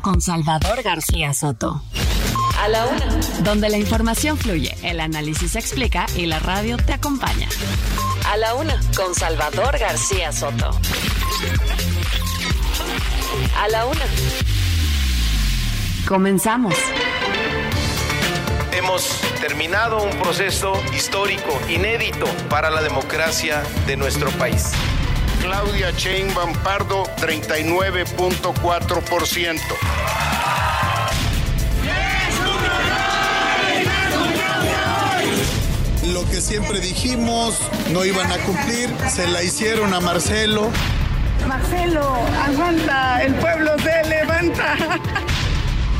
con Salvador García Soto. A la una. Donde la información fluye, el análisis se explica y la radio te acompaña. A la una con Salvador García Soto. A la una. Comenzamos. Hemos terminado un proceso histórico, inédito para la democracia de nuestro país. Claudia Sheinbaum Pardo, 39.4%. Lo que siempre dijimos no iban a cumplir, se la hicieron a Marcelo. Marcelo, aguanta, el pueblo se levanta.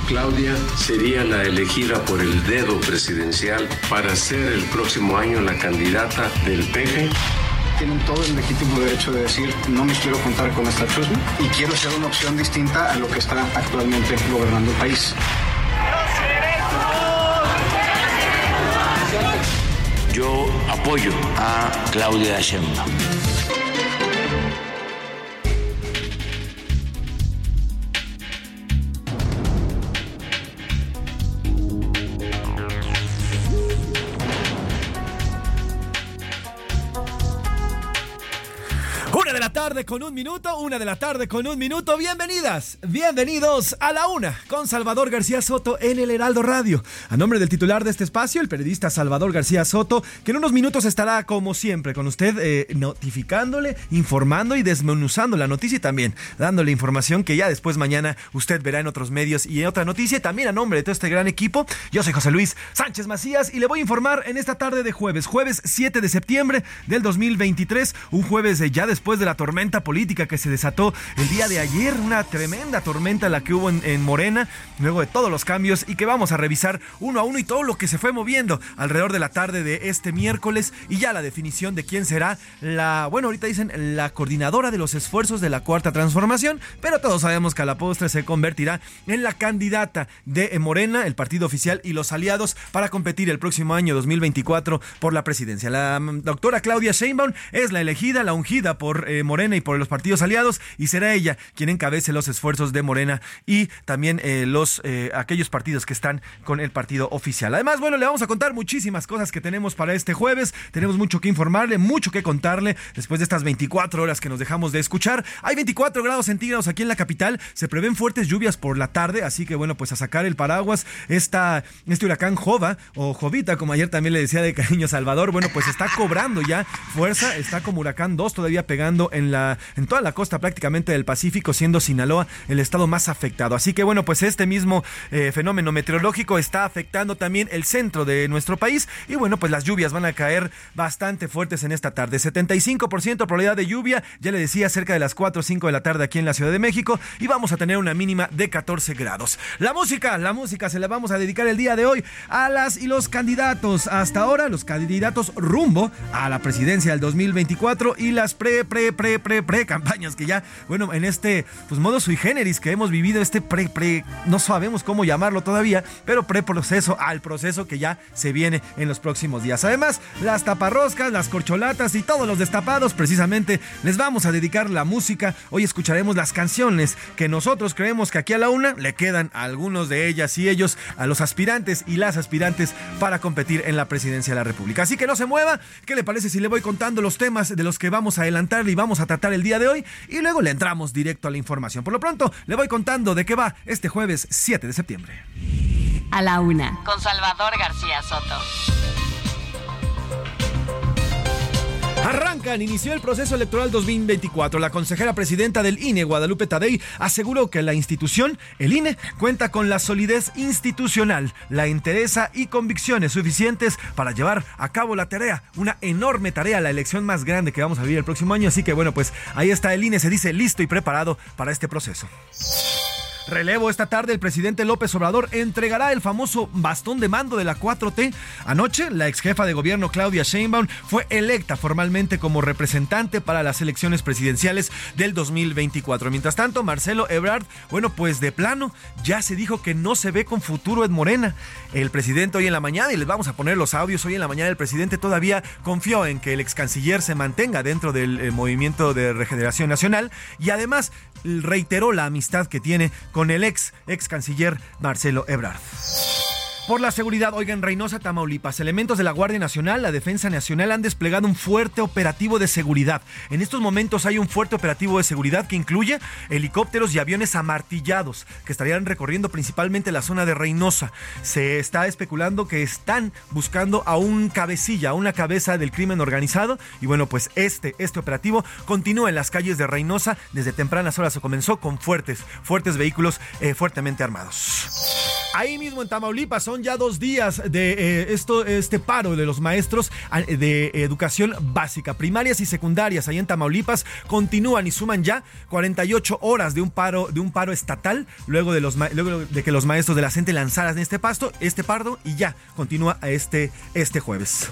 Claudia sería la elegida por el dedo presidencial para ser el próximo año la candidata del PG tienen todo el legítimo derecho de decir no me quiero contar con esta chusma y quiero ser una opción distinta a lo que está actualmente gobernando el país. Yo apoyo a Claudia Sheinbaum. Tarde con un minuto, una de la tarde con un minuto. Bienvenidas, bienvenidos a la una con Salvador García Soto en el Heraldo Radio. A nombre del titular de este espacio, el periodista Salvador García Soto, que en unos minutos estará como siempre con usted eh, notificándole, informando y desmenuzando la noticia y también dándole información que ya después mañana usted verá en otros medios y en otra noticia. También a nombre de todo este gran equipo, yo soy José Luis Sánchez Macías y le voy a informar en esta tarde de jueves, jueves 7 de septiembre del 2023, un jueves ya después de la tormenta política que se desató el día de ayer, una tremenda tormenta la que hubo en, Morena, luego de todos los cambios y que vamos a revisar uno a uno y todo lo que se fue moviendo alrededor de la tarde de este miércoles y ya la definición de quién será la, bueno, ahorita dicen la coordinadora de los esfuerzos de la cuarta transformación, pero todos sabemos que a la postre se convertirá en la candidata de Morena, el partido oficial y los aliados para competir el próximo año 2024 por la presidencia. La mm, doctora Claudia Sheinbaum es la elegida, la ungida por eh, Morena y por los partidos aliados y será ella quien encabece los esfuerzos de Morena y también eh, los eh, aquellos partidos que están con el partido oficial. Además, bueno, le vamos a contar muchísimas cosas que tenemos para este jueves. Tenemos mucho que informarle, mucho que contarle después de estas 24 horas que nos dejamos de escuchar. Hay 24 grados centígrados aquí en la capital. Se prevén fuertes lluvias por la tarde, así que bueno, pues a sacar el paraguas. Esta, este huracán Jova o Jovita, como ayer también le decía de cariño Salvador, bueno, pues está cobrando ya fuerza. Está como huracán 2 todavía pegando en en, toda la costa prácticamente del Pacífico, siendo Sinaloa el estado más afectado. Así que bueno, pues este mismo eh, fenómeno meteorológico está afectando también el centro de nuestro país y bueno, pues las lluvias van a caer bastante fuertes en esta tarde. 75% probabilidad de lluvia, ya le decía, cerca de las 4 o 5 de la tarde aquí en la Ciudad de México y vamos a tener una mínima de 14 grados. La música, la música se la vamos a dedicar el día de hoy a las y los candidatos. Hasta ahora, los candidatos rumbo a la presidencia del 2024 y las pre, pre, pre, pre, pre campañas que ya, bueno, en este pues modo sui generis que hemos vivido, este pre, pre, no sabemos cómo llamarlo todavía, pero pre proceso al proceso que ya se viene en los próximos días. Además, las taparroscas, las corcholatas y todos los destapados, precisamente les vamos a dedicar la música. Hoy escucharemos las canciones que nosotros creemos que aquí a la una le quedan algunos de ellas y ellos a los aspirantes y las aspirantes para competir en la presidencia de la República. Así que no se mueva. ¿Qué le parece si le voy contando los temas de los que vamos a adelantar y vamos a tratar el día de hoy y luego le entramos directo a la información. Por lo pronto, le voy contando de qué va este jueves 7 de septiembre. A la una. Con Salvador García Soto. Arrancan, inició el proceso electoral 2024. La consejera presidenta del INE, Guadalupe Tadei, aseguró que la institución, el INE, cuenta con la solidez institucional, la interesa y convicciones suficientes para llevar a cabo la tarea, una enorme tarea, la elección más grande que vamos a vivir el próximo año. Así que bueno, pues ahí está el INE, se dice listo y preparado para este proceso. Relevo esta tarde, el presidente López Obrador entregará el famoso bastón de mando de la 4T. Anoche, la ex jefa de gobierno Claudia Sheinbaum fue electa formalmente como representante para las elecciones presidenciales del 2024. Mientras tanto, Marcelo Ebrard, bueno, pues de plano, ya se dijo que no se ve con futuro en Morena. El presidente hoy en la mañana, y les vamos a poner los audios, hoy en la mañana el presidente todavía confió en que el ex canciller se mantenga dentro del eh, movimiento de regeneración nacional y además reiteró la amistad que tiene con el ex ex canciller Marcelo Ebrard. Por la seguridad, oigan, Reynosa, Tamaulipas, elementos de la Guardia Nacional, la Defensa Nacional han desplegado un fuerte operativo de seguridad. En estos momentos hay un fuerte operativo de seguridad que incluye helicópteros y aviones amartillados que estarían recorriendo principalmente la zona de Reynosa. Se está especulando que están buscando a un cabecilla, a una cabeza del crimen organizado. Y bueno, pues este, este operativo continúa en las calles de Reynosa. Desde tempranas horas se comenzó con fuertes, fuertes vehículos eh, fuertemente armados. Ahí mismo en Tamaulipas son ya dos días de eh, esto, este paro de los maestros de educación básica, primarias y secundarias. Ahí en Tamaulipas continúan y suman ya 48 horas de un paro, de un paro estatal, luego de, que los maestros de la CENTE lanzaran este pasto, este pardo, y ya continúa este, este jueves.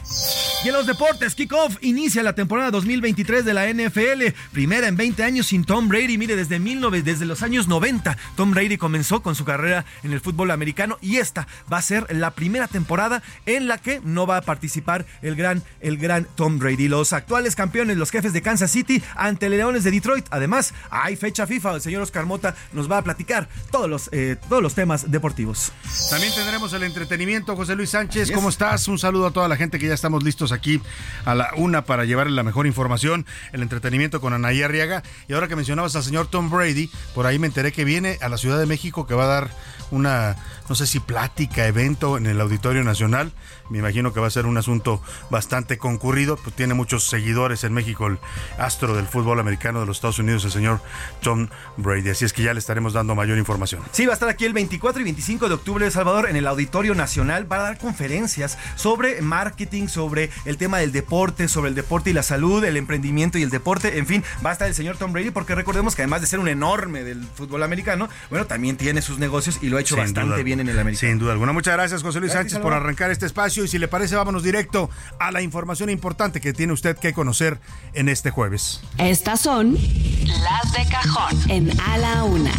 Y en los deportes, kickoff inicia la temporada 2023 de la NFL, primera en 20 años sin Tom Brady. Mire, desde, 19, desde los años 90, Tom Brady comenzó con su carrera en el fútbol americano y esta va a ser la primera temporada en la que no va a participar el gran, el gran Tom Brady. Los actuales campeones, los jefes de Kansas City ante Leones de Detroit. Además, hay fecha FIFA. El señor Oscar Mota nos va a platicar todos los, eh, todos los temas deportivos. También tendremos el entretenimiento. José Luis Sánchez, ¿cómo estás? Un saludo a toda la gente que ya estamos listos aquí a la una para llevarle la mejor información, el entretenimiento con Anaí Arriaga. Y ahora que mencionabas al señor Tom Brady, por ahí me enteré que viene a la Ciudad de México que va a dar una no sé si plática, evento en el Auditorio Nacional. Me imagino que va a ser un asunto bastante concurrido, pues tiene muchos seguidores en México el astro del fútbol americano de los Estados Unidos, el señor Tom Brady. Así es que ya le estaremos dando mayor información. Sí, va a estar aquí el 24 y 25 de octubre de Salvador en el Auditorio Nacional para dar conferencias sobre marketing, sobre el tema del deporte, sobre el deporte y la salud, el emprendimiento y el deporte. En fin, va a estar el señor Tom Brady porque recordemos que además de ser un enorme del fútbol americano, bueno, también tiene sus negocios y lo ha hecho bastante bien en el americano. Sin duda alguna. Muchas gracias, José Luis Sánchez, por arrancar este espacio. Y si le parece, vámonos directo a la información importante que tiene usted que conocer en este jueves. Estas son las de cajón en A la Una.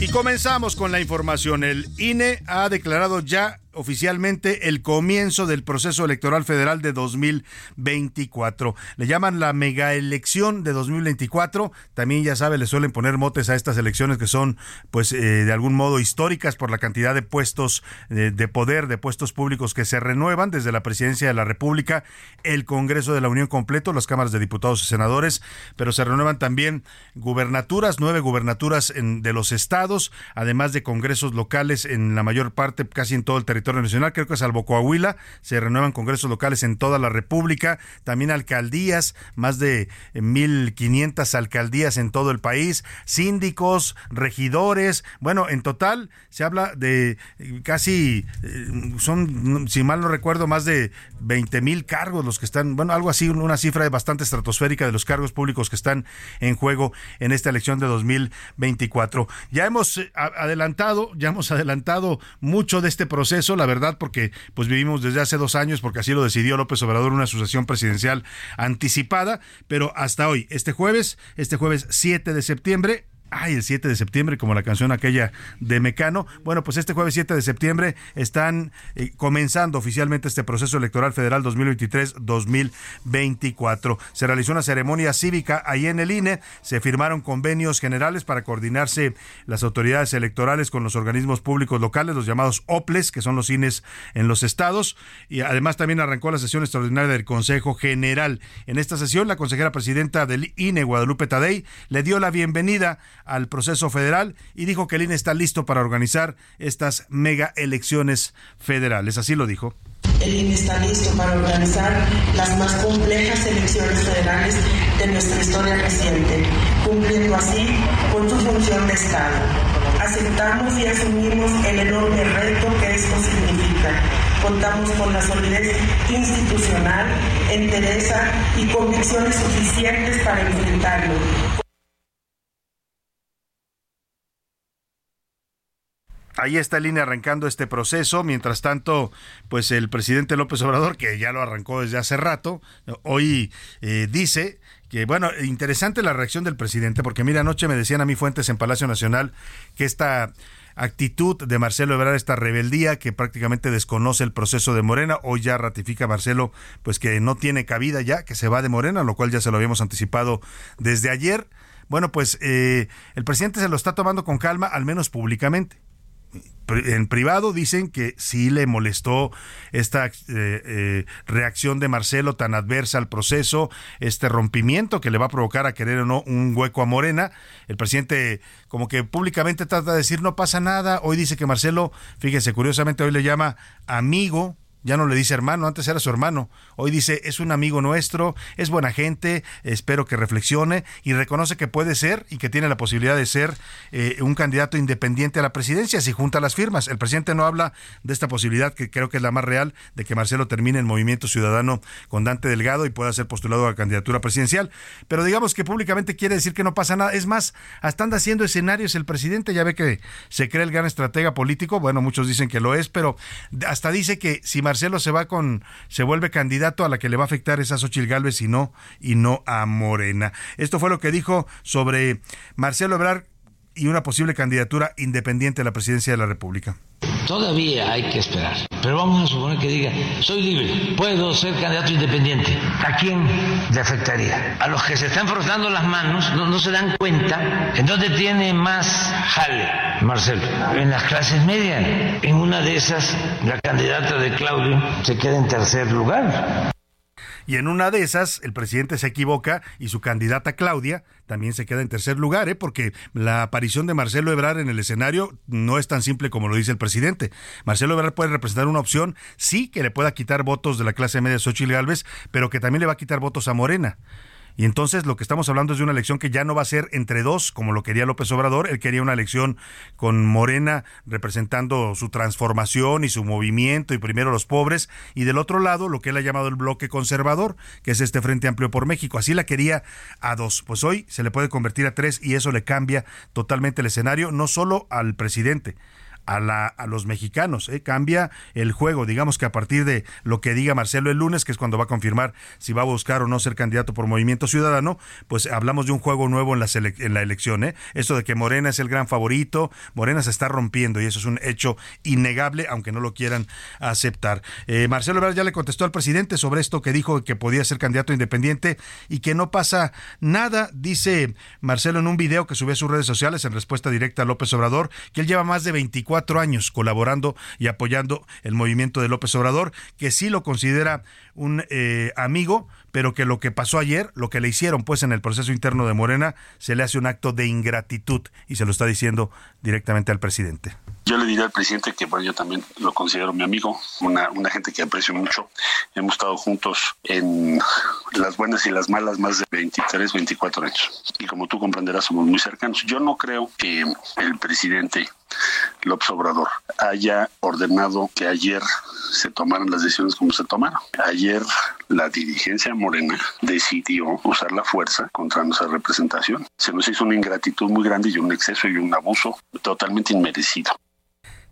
Y comenzamos con la información. El INE ha declarado ya oficialmente el comienzo del proceso electoral federal de 2024. Le llaman la mega elección de 2024. También ya sabe, le suelen poner motes a estas elecciones que son, pues, eh, de algún modo históricas por la cantidad de puestos eh, de poder, de puestos públicos que se renuevan desde la presidencia de la República, el Congreso de la Unión completo, las cámaras de diputados y senadores, pero se renuevan también gubernaturas, nueve gubernaturas en, de los estados, además de congresos locales en la mayor parte, casi en todo el territorio nacional, creo que salvo Coahuila, se renuevan congresos locales en toda la República, también alcaldías, más de 1.500 alcaldías en todo el país, síndicos, regidores, bueno, en total se habla de casi, eh, son, si mal no recuerdo, más de 20 mil cargos los que están, bueno, algo así, una cifra bastante estratosférica de los cargos públicos que están en juego en esta elección de 2024. Ya hemos eh, adelantado, ya hemos adelantado mucho de este proceso la verdad, porque pues vivimos desde hace dos años, porque así lo decidió López Obrador, una asociación presidencial anticipada, pero hasta hoy, este jueves, este jueves 7 de septiembre, ay, el 7 de septiembre, como la canción aquella de Mecano. Bueno, pues este jueves 7 de septiembre están eh, comenzando oficialmente este proceso electoral federal 2023-2024. Se realizó una ceremonia cívica ahí en el INE, se firmaron convenios generales para coordinarse las autoridades electorales con los organismos públicos locales, los llamados OPLES, que son los INES en los estados, y además también arrancó la sesión extraordinaria del Consejo General. En esta sesión, la consejera presidenta del INE, Guadalupe Tadei, le dio la bienvenida al proceso federal y dijo que el INE está listo para organizar estas mega elecciones federales. Así lo dijo. El INE está listo para organizar las más complejas elecciones federales de nuestra historia reciente, cumpliendo así con su función de Estado. Aceptamos y asumimos el enorme reto que esto significa. Contamos con la solidez institucional, entereza y convicciones suficientes para enfrentarlo. Ahí está el INE arrancando este proceso. Mientras tanto, pues el presidente López Obrador, que ya lo arrancó desde hace rato, hoy eh, dice que, bueno, interesante la reacción del presidente, porque mira, anoche me decían a mí fuentes en Palacio Nacional que esta actitud de Marcelo Ebrard, esta rebeldía que prácticamente desconoce el proceso de Morena. Hoy ya ratifica Marcelo, pues que no tiene cabida ya, que se va de Morena, lo cual ya se lo habíamos anticipado desde ayer. Bueno, pues eh, el presidente se lo está tomando con calma, al menos públicamente en privado dicen que sí le molestó esta eh, eh, reacción de Marcelo tan adversa al proceso, este rompimiento que le va a provocar a querer o no un hueco a Morena. El presidente como que públicamente trata de decir no pasa nada. Hoy dice que Marcelo, fíjese, curiosamente hoy le llama amigo ya no le dice hermano, antes era su hermano. Hoy dice, es un amigo nuestro, es buena gente, espero que reflexione y reconoce que puede ser y que tiene la posibilidad de ser eh, un candidato independiente a la presidencia si junta las firmas. El presidente no habla de esta posibilidad, que creo que es la más real, de que Marcelo termine el movimiento ciudadano con Dante Delgado y pueda ser postulado a la candidatura presidencial. Pero digamos que públicamente quiere decir que no pasa nada. Es más, hasta anda haciendo escenarios el presidente, ya ve que se cree el gran estratega político, bueno, muchos dicen que lo es, pero hasta dice que si Marcelo Marcelo se va con, se vuelve candidato a la que le va a afectar esa Xochil Gálvez y no, y no a Morena. Esto fue lo que dijo sobre Marcelo Ebrard y una posible candidatura independiente a la presidencia de la República. Todavía hay que esperar, pero vamos a suponer que diga, soy libre, puedo ser candidato independiente. ¿A quién le afectaría? A los que se están frotando las manos, no, se dan cuenta en dónde tiene más jale, Marcelo, en las clases medias. En una de esas, la candidata de Claudio se queda en tercer lugar. Y en una de esas, el presidente se equivoca y su candidata Claudia también se queda en tercer lugar, ¿eh? porque la aparición de Marcelo Ebrard en el escenario no es tan simple como lo dice el presidente. Marcelo Ebrard puede representar una opción, sí, que le pueda quitar votos de la clase media Xochitl Gálvez, pero que también le va a quitar votos a Morena. Y entonces lo que estamos hablando es de una elección que ya no va a ser entre dos, como lo quería López Obrador. Él quería una elección con Morena representando su transformación y su movimiento y primero los pobres. Y del otro lado, lo que él ha llamado el bloque conservador, que es este Frente Amplio por México. Así la quería a dos. Pues hoy se le puede convertir a tres y eso le cambia totalmente el escenario, no solo al presidente, a, la, a los mexicanos. ¿eh? Cambia el juego. Digamos que a partir de lo que diga Marcelo el lunes, que es cuando va a confirmar si va a buscar o no ser candidato por Movimiento Ciudadano, pues hablamos de un juego nuevo en la, en la elección. ¿eh? Esto de que Morena es el gran favorito, Morena se está rompiendo y eso es un hecho innegable, aunque no lo quieran aceptar. Eh, Marcelo Ebrard ya le contestó al presidente sobre esto que dijo que podía ser candidato independiente y que no pasa nada, dice Marcelo en un video que subió a sus redes sociales en respuesta directa a López Obrador, que él lleva más de 24 cuatro años colaborando y apoyando el movimiento de López Obrador, que sí lo considera un eh, amigo, pero que lo que pasó ayer, lo que le hicieron pues en el proceso interno de Morena, se le hace un acto de ingratitud y se lo está diciendo directamente al presidente. Yo le diría al presidente que bueno, yo también lo considero mi amigo, una, una gente que aprecio mucho. Hemos estado juntos en las buenas y las malas más de 23, 24 años. Y como tú comprenderás, somos muy cercanos. Yo no creo que el presidente López Obrador haya ordenado que ayer se tomaran las decisiones como se tomaron. Ayer la dirigencia morena decidió usar la fuerza contra nuestra representación. Se nos hizo una ingratitud muy grande y un exceso y un abuso totalmente inmerecido.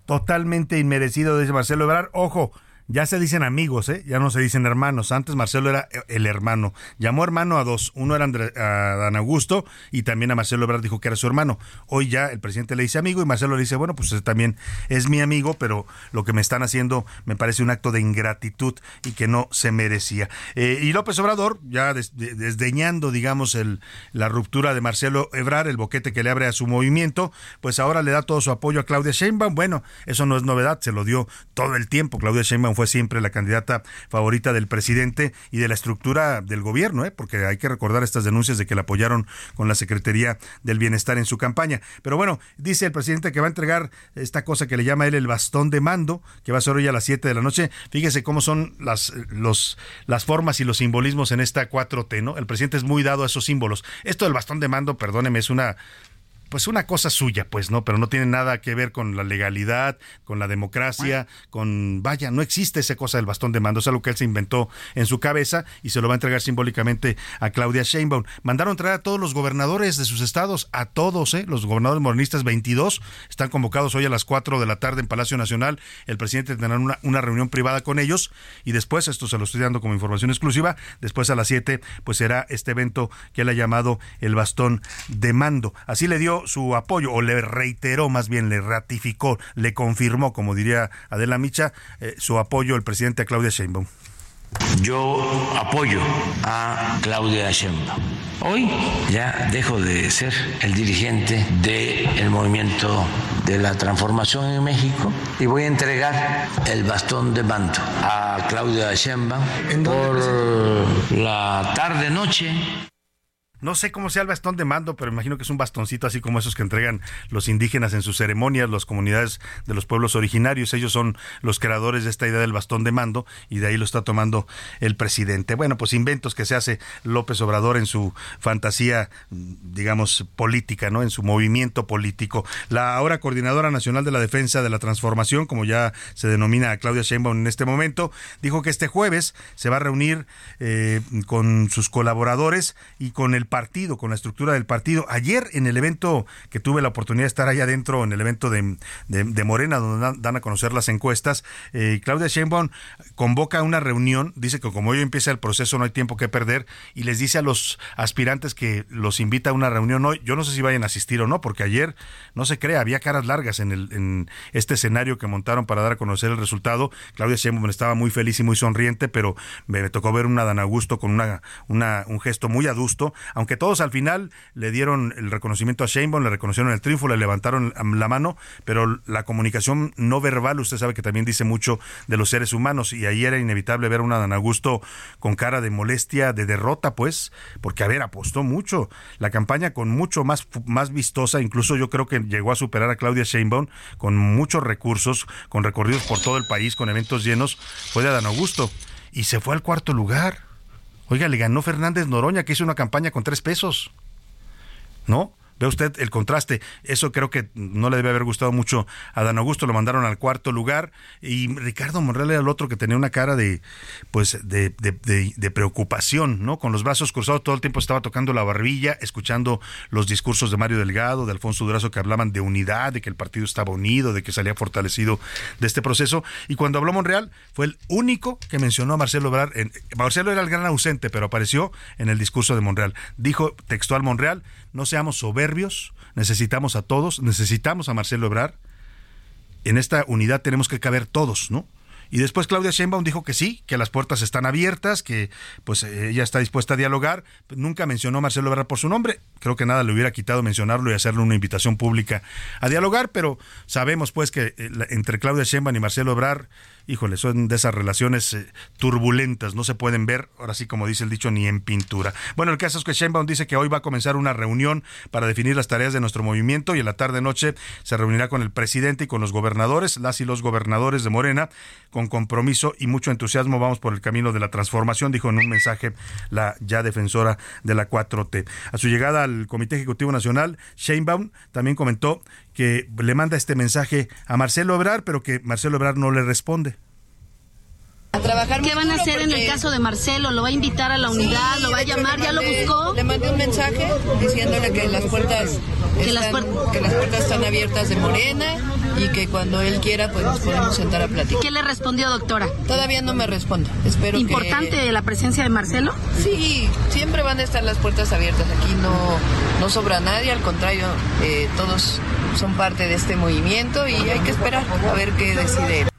Totalmente inmerecido, dice Marcelo Ebrard. Ojo, ya se dicen amigos, ¿eh? ya no se dicen hermanos. Antes Marcelo era el hermano. Llamó hermano a dos. Uno era a Dan Augusto y también a Marcelo Ebrard dijo que era su hermano. Hoy ya el presidente le dice amigo y Marcelo le dice, bueno, pues también es mi amigo, pero lo que me están haciendo me parece un acto de ingratitud y que no se merecía. Eh, y López Obrador, ya desdeñando, digamos, el, la ruptura de Marcelo Ebrard, el boquete que le abre a su movimiento, pues ahora le da todo su apoyo a Claudia Sheinbaum. Bueno, eso no es novedad, se lo dio todo el tiempo. Claudia Sheinbaum Fue siempre la candidata favorita del presidente y de la estructura del gobierno, ¿eh? porque hay que recordar estas denuncias de que la apoyaron con la Secretaría del Bienestar en su campaña. Pero bueno, dice el presidente que va a entregar esta cosa que le llama él el bastón de mando, que va a ser hoy a las 7 de la noche. Fíjese cómo son las, los, las formas y los simbolismos en esta 4T, ¿no? El presidente es muy dado a esos símbolos. Esto del bastón de mando, perdóneme, es una pues una cosa suya, pues, ¿no? Pero no tiene nada que ver con la legalidad, con la democracia, con, vaya, no existe esa cosa del bastón de mando, es algo que él se inventó en su cabeza y se lo va a entregar simbólicamente a Claudia Sheinbaum. Mandaron traer a todos los gobernadores de sus estados, a todos, ¿eh? Los gobernadores morenistas 22 están convocados hoy a las 4 de la tarde en Palacio Nacional. El presidente tendrá una, una reunión privada con ellos y después, esto se lo estoy dando como información exclusiva, después a las 7, pues será este evento que él ha llamado el bastón de mando. Así le dio su apoyo, o le reiteró, más bien le ratificó, le confirmó, como diría Adela Micha, eh, su apoyo el presidente a Claudia Sheinbaum. Yo apoyo a Claudia Sheinbaum. Hoy ya dejo de ser el dirigente del movimiento de la transformación en México y voy a entregar el bastón de mando a Claudia Sheinbaum por la tarde noche no sé cómo sea el bastón de mando, pero imagino que es un bastoncito así como esos que entregan los indígenas en sus ceremonias, las comunidades de los pueblos originarios. Ellos son los creadores de esta idea del bastón de mando y de ahí lo está tomando el presidente. Bueno, pues inventos que se hace López Obrador en su fantasía, digamos, política, ¿no? En su movimiento político. La ahora coordinadora nacional de la defensa de la transformación, como ya se denomina a Claudia Sheinbaum en este momento, dijo que este jueves se va a reunir eh, con sus colaboradores y con el partido, con la estructura del partido. Ayer en el evento que tuve la oportunidad de estar allá adentro, en el evento de, Morena, donde dan a conocer las encuestas, eh, Claudia Sheinbaum convoca una reunión, dice que como hoy empieza el proceso no hay tiempo que perder y les dice a los aspirantes que los invita a una reunión hoy. Yo no sé si vayan a asistir o no, porque ayer, no se crea, había caras largas en, el, en este escenario que montaron para dar a conocer el resultado. Claudia Sheinbaum estaba muy feliz y muy sonriente, pero me, tocó ver una Dan Augusto con una, una, un gesto muy adusto, aunque todos al final le dieron el reconocimiento a Sheinbaum, le reconocieron el triunfo, le levantaron la mano, pero la comunicación no verbal, usted sabe que también dice mucho de los seres humanos y ahí era inevitable ver a una Dan Augusto con cara de molestia, de derrota, pues, porque a ver, apostó mucho. La campaña con mucho más, más vistosa, incluso yo creo que llegó a superar a Claudia Sheinbaum con muchos recursos, con recorridos por todo el país, con eventos llenos, fue de Dan Augusto y se fue al cuarto lugar. Oiga, le ganó Fernández Noroña, que hizo una campaña con tres pesos. ¿No? Ve usted el contraste. Eso creo que no le debe haber gustado mucho a Dan Augusto. Lo mandaron al cuarto lugar. Y Ricardo Monreal era el otro que tenía una cara de, pues, de, de, preocupación, ¿no? Con los brazos cruzados todo el tiempo estaba tocando la barbilla, escuchando los discursos de Mario Delgado, de Alfonso Durazo, que hablaban de unidad, de que el partido estaba unido, de que salía fortalecido de este proceso. Y cuando habló Monreal, fue el único que mencionó a Marcelo Ebrard. Marcelo era el gran ausente, pero apareció en el discurso de Monreal. Dijo textual Monreal, no seamos soberbios, necesitamos a todos, necesitamos a Marcelo Ebrar. En esta unidad tenemos que caber todos, ¿no? Y después Claudia Sheinbaum dijo que sí, que las puertas están abiertas, que pues ella está dispuesta a dialogar. Nunca mencionó a Marcelo Ebrard por su nombre. Creo que nada le hubiera quitado mencionarlo y hacerle una invitación pública a dialogar, pero sabemos pues que eh, entre Claudia Sheinbaum y Marcelo Ebrard híjole, son de esas relaciones eh, turbulentas, no se pueden ver, ahora sí como dice el dicho, ni en pintura. Bueno, el caso es que Sheinbaum dice que hoy va a comenzar una reunión para definir las tareas de nuestro movimiento y en la tarde-noche se reunirá con el presidente y con los gobernadores, las y los gobernadores de Morena, con compromiso y mucho entusiasmo vamos por el camino de la transformación, dijo en un mensaje la ya defensora de la 4T. A su llegada al Comité Ejecutivo Nacional, Sheinbaum también comentó que le manda este mensaje a Marcelo Ebrar, pero que Marcelo Ebrar no le responde. A trabajar ¿Qué van a hacer en el caso de Marcelo? ¿Lo va a invitar a la unidad? ¿Lo va a llamar? ¿Ya lo buscó? Le mandé un mensaje diciéndole que las puertas que, las que las puertas están abiertas de Morena y que cuando él quiera pues nos podemos sentar a platicar. ¿Qué le respondió, doctora? Todavía no me responde. Espero ¿Importante la presencia de Marcelo? Sí, siempre van a estar las puertas abiertas. Aquí no, no sobra nadie, al contrario, eh, todos son parte de este movimiento y hay que esperar a ver qué decide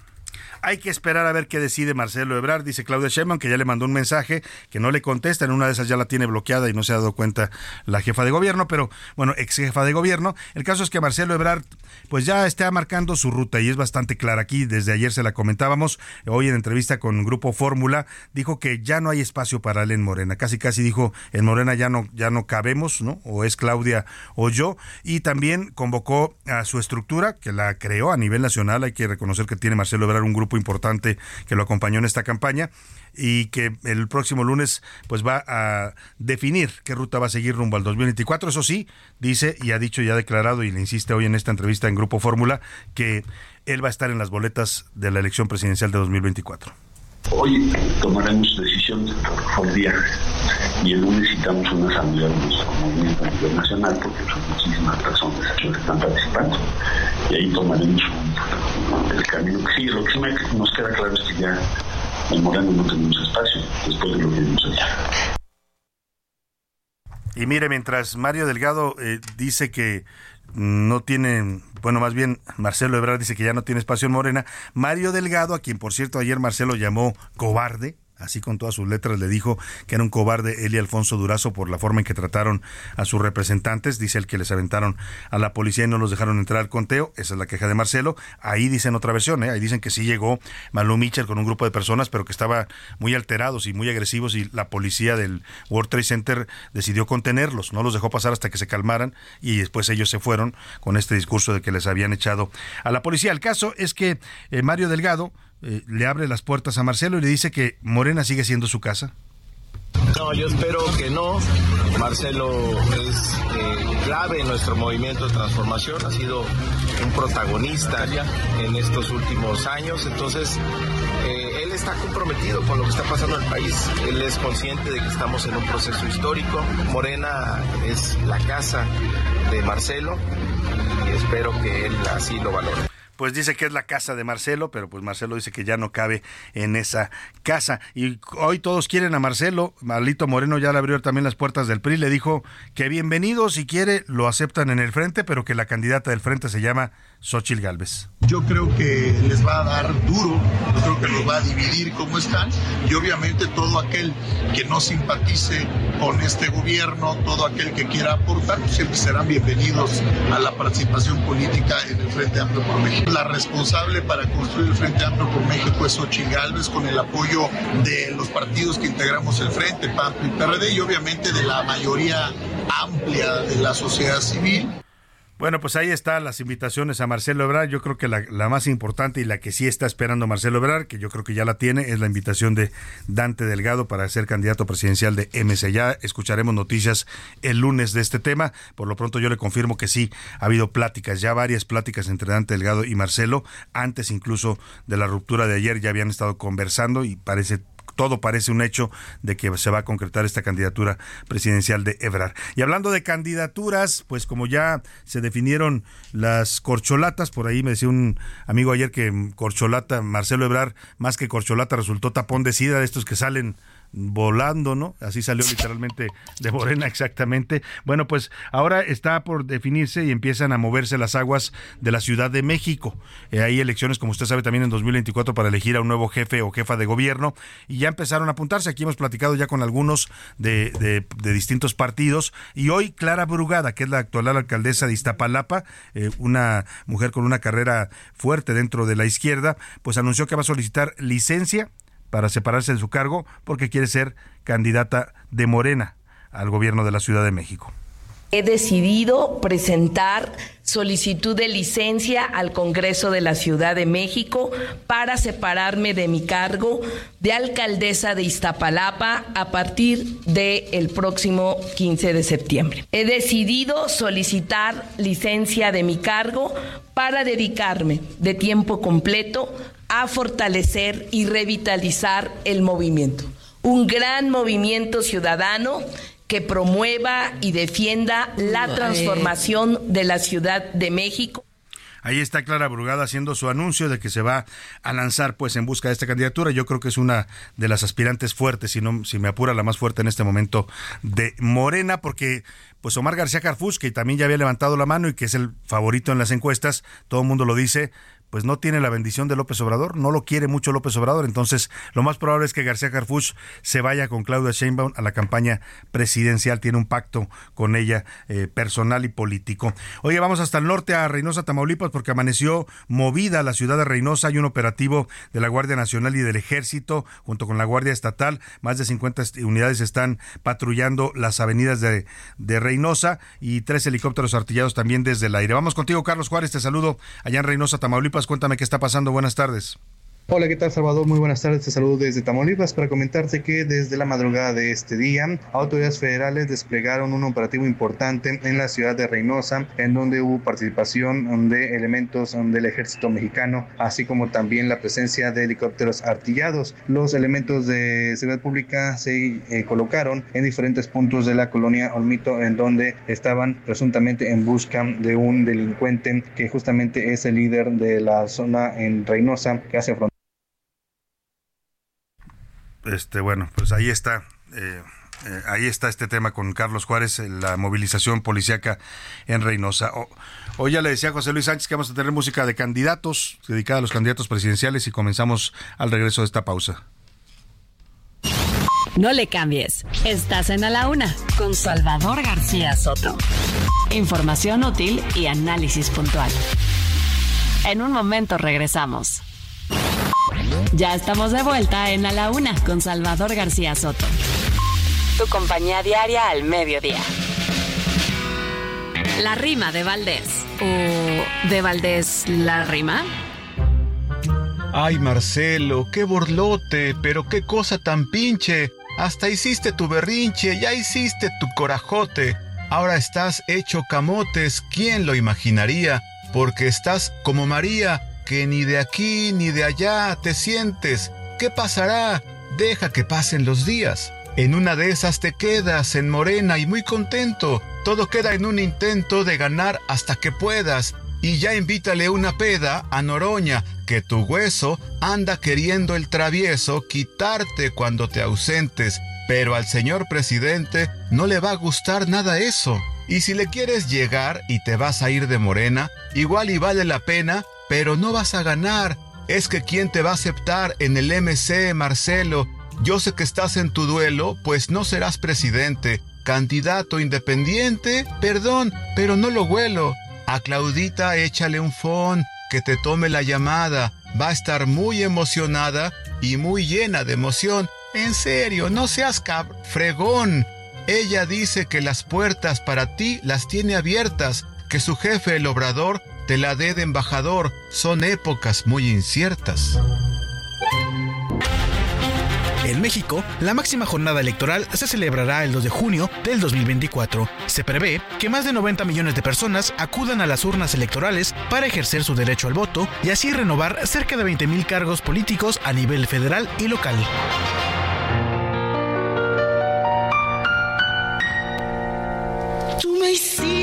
hay que esperar a ver qué decide Marcelo Ebrard, dice Claudia Sheinbaum, que ya le mandó un mensaje, que no le contesta, en una de esas ya la tiene bloqueada y no se ha dado cuenta la jefa de gobierno, pero bueno, ex jefa de gobierno. El caso es que Marcelo Ebrard pues ya está marcando su ruta y es bastante clara. Aquí, desde ayer se la comentábamos, hoy en entrevista con Grupo Fórmula, dijo que ya no hay espacio para él en Morena, casi casi dijo, en Morena ya no, ya no cabemos, ¿no? O es Claudia o yo, y también convocó a su estructura, que la creó a nivel nacional, hay que reconocer que tiene Marcelo Ebrard un grupo importante que lo acompañó en esta campaña, y que el próximo lunes pues va a definir qué ruta va a seguir rumbo al 2024. Eso sí, dice y ha dicho y ha declarado y le insiste hoy en esta entrevista en Grupo Fórmula que él va a estar en las boletas de la elección presidencial de 2024. Hoy tomaremos decisión por día y el lunes citamos una asamblea de nuestro movimiento a nivel nacional porque son muchísimas personas que están participando y ahí tomaremos el camino sigue. Lo que nos queda claro es que ya en Moreno no tenemos espacio después de lo que vimos allá. Y mire, mientras Mario Delgado eh, dice que no tiene, bueno, más bien Marcelo Ebrard dice que ya no tiene espacio en Morena, Mario Delgado, a quien por cierto ayer Marcelo llamó cobarde, así con todas sus letras, le dijo que era un cobarde él y Alfonso Durazo por la forma en que trataron a sus representantes. Dice el que les aventaron a la policía y no los dejaron entrar al conteo. Esa es la queja de Marcelo. Ahí dicen otra versión, ¿eh? ahí dicen que sí llegó Malú Mitchell con un grupo de personas, pero que estaba muy alterados y muy agresivos y la policía del World Trade Center decidió contenerlos, no los dejó pasar hasta que se calmaran y después ellos se fueron con este discurso de que les habían echado a la policía. El caso es que eh, Mario Delgado eh, le abre las puertas a Marcelo y le dice que Morena sigue siendo su casa? No, yo espero que no. Marcelo es eh, clave en nuestro movimiento de transformación, ha sido un protagonista en estos últimos años, entonces eh, él está comprometido con lo que está pasando en el país, él es consciente de que estamos en un proceso histórico, Morena es la casa de Marcelo y espero que él así lo valore pues dice que es la casa de Marcelo, pero pues Marcelo dice que ya no cabe en esa casa. Y hoy todos quieren a Marcelo. Malito Moreno ya le abrió también las puertas del PRI. Le dijo que bienvenido, si quiere, lo aceptan en el frente, pero que la candidata del frente se llama Xochil Gálvez. Yo creo que les va a dar duro, yo creo que los va a dividir como están y obviamente todo aquel que no simpatice con este gobierno, todo aquel que quiera aportar, pues siempre serán bienvenidos a la participación política en el Frente Amplio por México. La responsable para construir el Frente Amplio por México es Xochitl Gálvez con el apoyo de los partidos que integramos el Frente, PAN y PRD y obviamente de la mayoría amplia de la sociedad civil. Bueno, pues ahí están las invitaciones a Marcelo Ebrard. Yo creo que la, más importante y la que sí está esperando Marcelo Ebrard, que yo creo que ya la tiene, es la invitación de Dante Delgado para ser candidato presidencial de MC. Ya escucharemos noticias el lunes de este tema. Por lo pronto yo le confirmo que sí, ha habido pláticas, ya varias pláticas entre Dante Delgado y Marcelo. Antes incluso de la ruptura de ayer ya habían estado conversando y parece todo parece un hecho de que se va a concretar esta candidatura presidencial de Ebrard. Y hablando de candidaturas, pues como ya se definieron las corcholatas, por ahí me decía un amigo ayer que corcholata, Marcelo Ebrard, más que corcholata resultó tapón de sida de estos que salen volando, ¿no? Así salió literalmente de Morena exactamente. Bueno, pues ahora está por definirse y empiezan a moverse las aguas de la Ciudad de México. Eh, hay elecciones, como usted sabe, también en 2024 para elegir a un nuevo jefe o jefa de gobierno y ya empezaron a apuntarse. Aquí hemos platicado ya con algunos de, distintos partidos y hoy Clara Brugada, que es la actual alcaldesa de Iztapalapa, eh, una mujer con una carrera fuerte dentro de la izquierda, pues anunció que va a solicitar licencia para separarse de su cargo porque quiere ser candidata de Morena al gobierno de la Ciudad de México. He decidido presentar solicitud de licencia al Congreso de la Ciudad de México para separarme de mi cargo de alcaldesa de Iztapalapa a partir del próximo 15 de septiembre. He decidido solicitar licencia de mi cargo para dedicarme de tiempo completo a fortalecer y revitalizar el movimiento. Un gran movimiento ciudadano que promueva y defienda la transformación de la Ciudad de México. Ahí está Clara Brugada haciendo su anuncio de que se va a lanzar pues en busca de esta candidatura. Yo creo que es una de las aspirantes fuertes, si no si me apura la más fuerte en este momento de Morena porque pues Omar García Carfus, que también ya había levantado la mano y que es el favorito en las encuestas, todo el mundo lo dice, pues no tiene la bendición de López Obrador, no lo quiere mucho López Obrador, entonces lo más probable es que García Harfuch se vaya con Claudia Sheinbaum a la campaña presidencial, tiene un pacto con ella eh, personal y político. Oye, vamos hasta el norte a Reynosa, Tamaulipas, porque amaneció movida la ciudad de Reynosa, hay un operativo de la Guardia Nacional y del Ejército junto con la Guardia Estatal, más de 50 unidades están patrullando las avenidas de, de Reynosa y tres helicópteros artillados también desde el aire. Vamos contigo, Carlos Juárez, te saludo allá en Reynosa, Tamaulipas. Cuéntame qué está pasando. Buenas tardes. Hola, ¿qué tal Salvador? Muy buenas tardes, te saludo desde Tamaulipas para comentarte que desde la madrugada de este día, autoridades federales desplegaron un operativo importante en la ciudad de Reynosa, en donde hubo participación de elementos del ejército mexicano, así como también la presencia de helicópteros artillados. Los elementos de seguridad pública se eh, colocaron en diferentes puntos de la colonia Olmito, en donde estaban presuntamente en busca de un delincuente que justamente es el líder de la zona en Reynosa que hace frontera este, bueno, pues ahí está. Eh, eh, ahí está este tema con Carlos Juárez, eh, la movilización policíaca en Reynosa. hoy ya le decía a José Luis Sánchez que vamos a tener música de candidatos, dedicada a los candidatos presidenciales y comenzamos al regreso de esta pausa. No le cambies. Estás en A la Una con Salvador García Soto. Información útil y análisis puntual. En un momento regresamos. Ya estamos de vuelta en A la Una con Salvador García Soto. Tu compañía diaria al mediodía. La rima de Valdés. ¿O de Valdés la rima? Ay, Marcelo, qué borlote, pero qué cosa tan pinche. Hasta hiciste tu berrinche, ya hiciste tu corajote. Ahora estás hecho camotes, ¿quién lo imaginaría? Porque estás como María que ni de aquí ni de allá te sientes. ¿Qué pasará? Deja que pasen los días. En una de esas te quedas en morena y muy contento. Todo queda en un intento de ganar hasta que puedas. Y ya invítale una peda a Noroña, que tu hueso anda queriendo el travieso quitarte cuando te ausentes. Pero al señor presidente no le va a gustar nada eso. Y si le quieres llegar y te vas a ir de morena, igual y vale la pena pero no vas a ganar. Es que quién te va a aceptar en el MC, Marcelo. Yo sé que estás en tu duelo, pues no serás presidente. Candidato independiente, perdón, pero no lo huelo. A Claudita échale un fon, que te tome la llamada. Va a estar muy emocionada y muy llena de emoción. En serio, no seas cab fregón. Ella dice que las puertas para ti las tiene abiertas, que su jefe, el obrador, te la dé de embajador. Son épocas muy inciertas. En México, la máxima jornada electoral se celebrará el 2 de junio del 2024. Se prevé que más de 90 millones de personas acudan a las urnas electorales para ejercer su derecho al voto y así renovar cerca de 20.000 cargos políticos a nivel federal y local. Tú me hiciste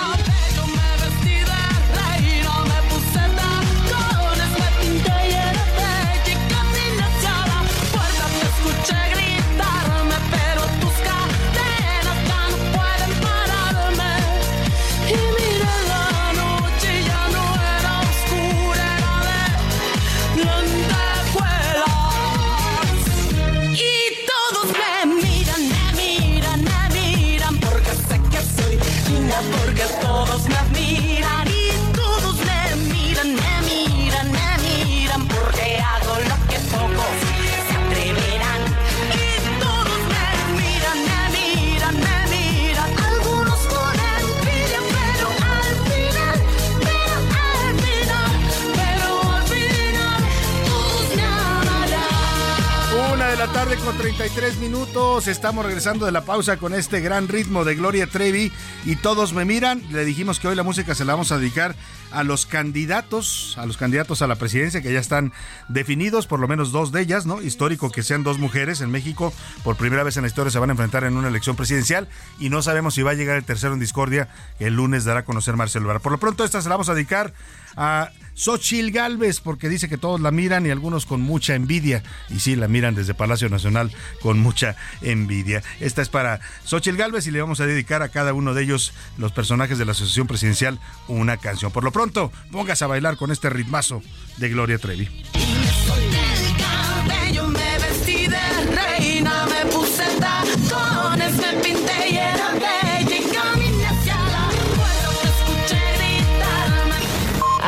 Con 33 minutos. Estamos regresando de la pausa con este gran ritmo de Gloria Trevi y todos me miran. Le dijimos que hoy la música se la vamos a dedicar a los candidatos, a los candidatos a la presidencia que ya están definidos, por lo menos dos de ellas, ¿no? Histórico que sean dos mujeres en México, por primera vez en la historia se van a enfrentar en una elección presidencial y no sabemos si va a llegar el tercero en discordia, que el lunes dará a conocer Marcelo Ebrard. Por lo pronto esta se la vamos a dedicar a Xochil Galvez, porque dice que todos la miran y algunos con mucha envidia. Y sí, la miran desde Palacio Nacional con mucha envidia. Esta es para Xochil Galvez y le vamos a dedicar a cada uno de ellos, los personajes de la Asociación Presidencial, una canción. Por lo pronto, póngase a bailar con este ritmazo de Gloria Trevi. me puse tacones, me pinté y era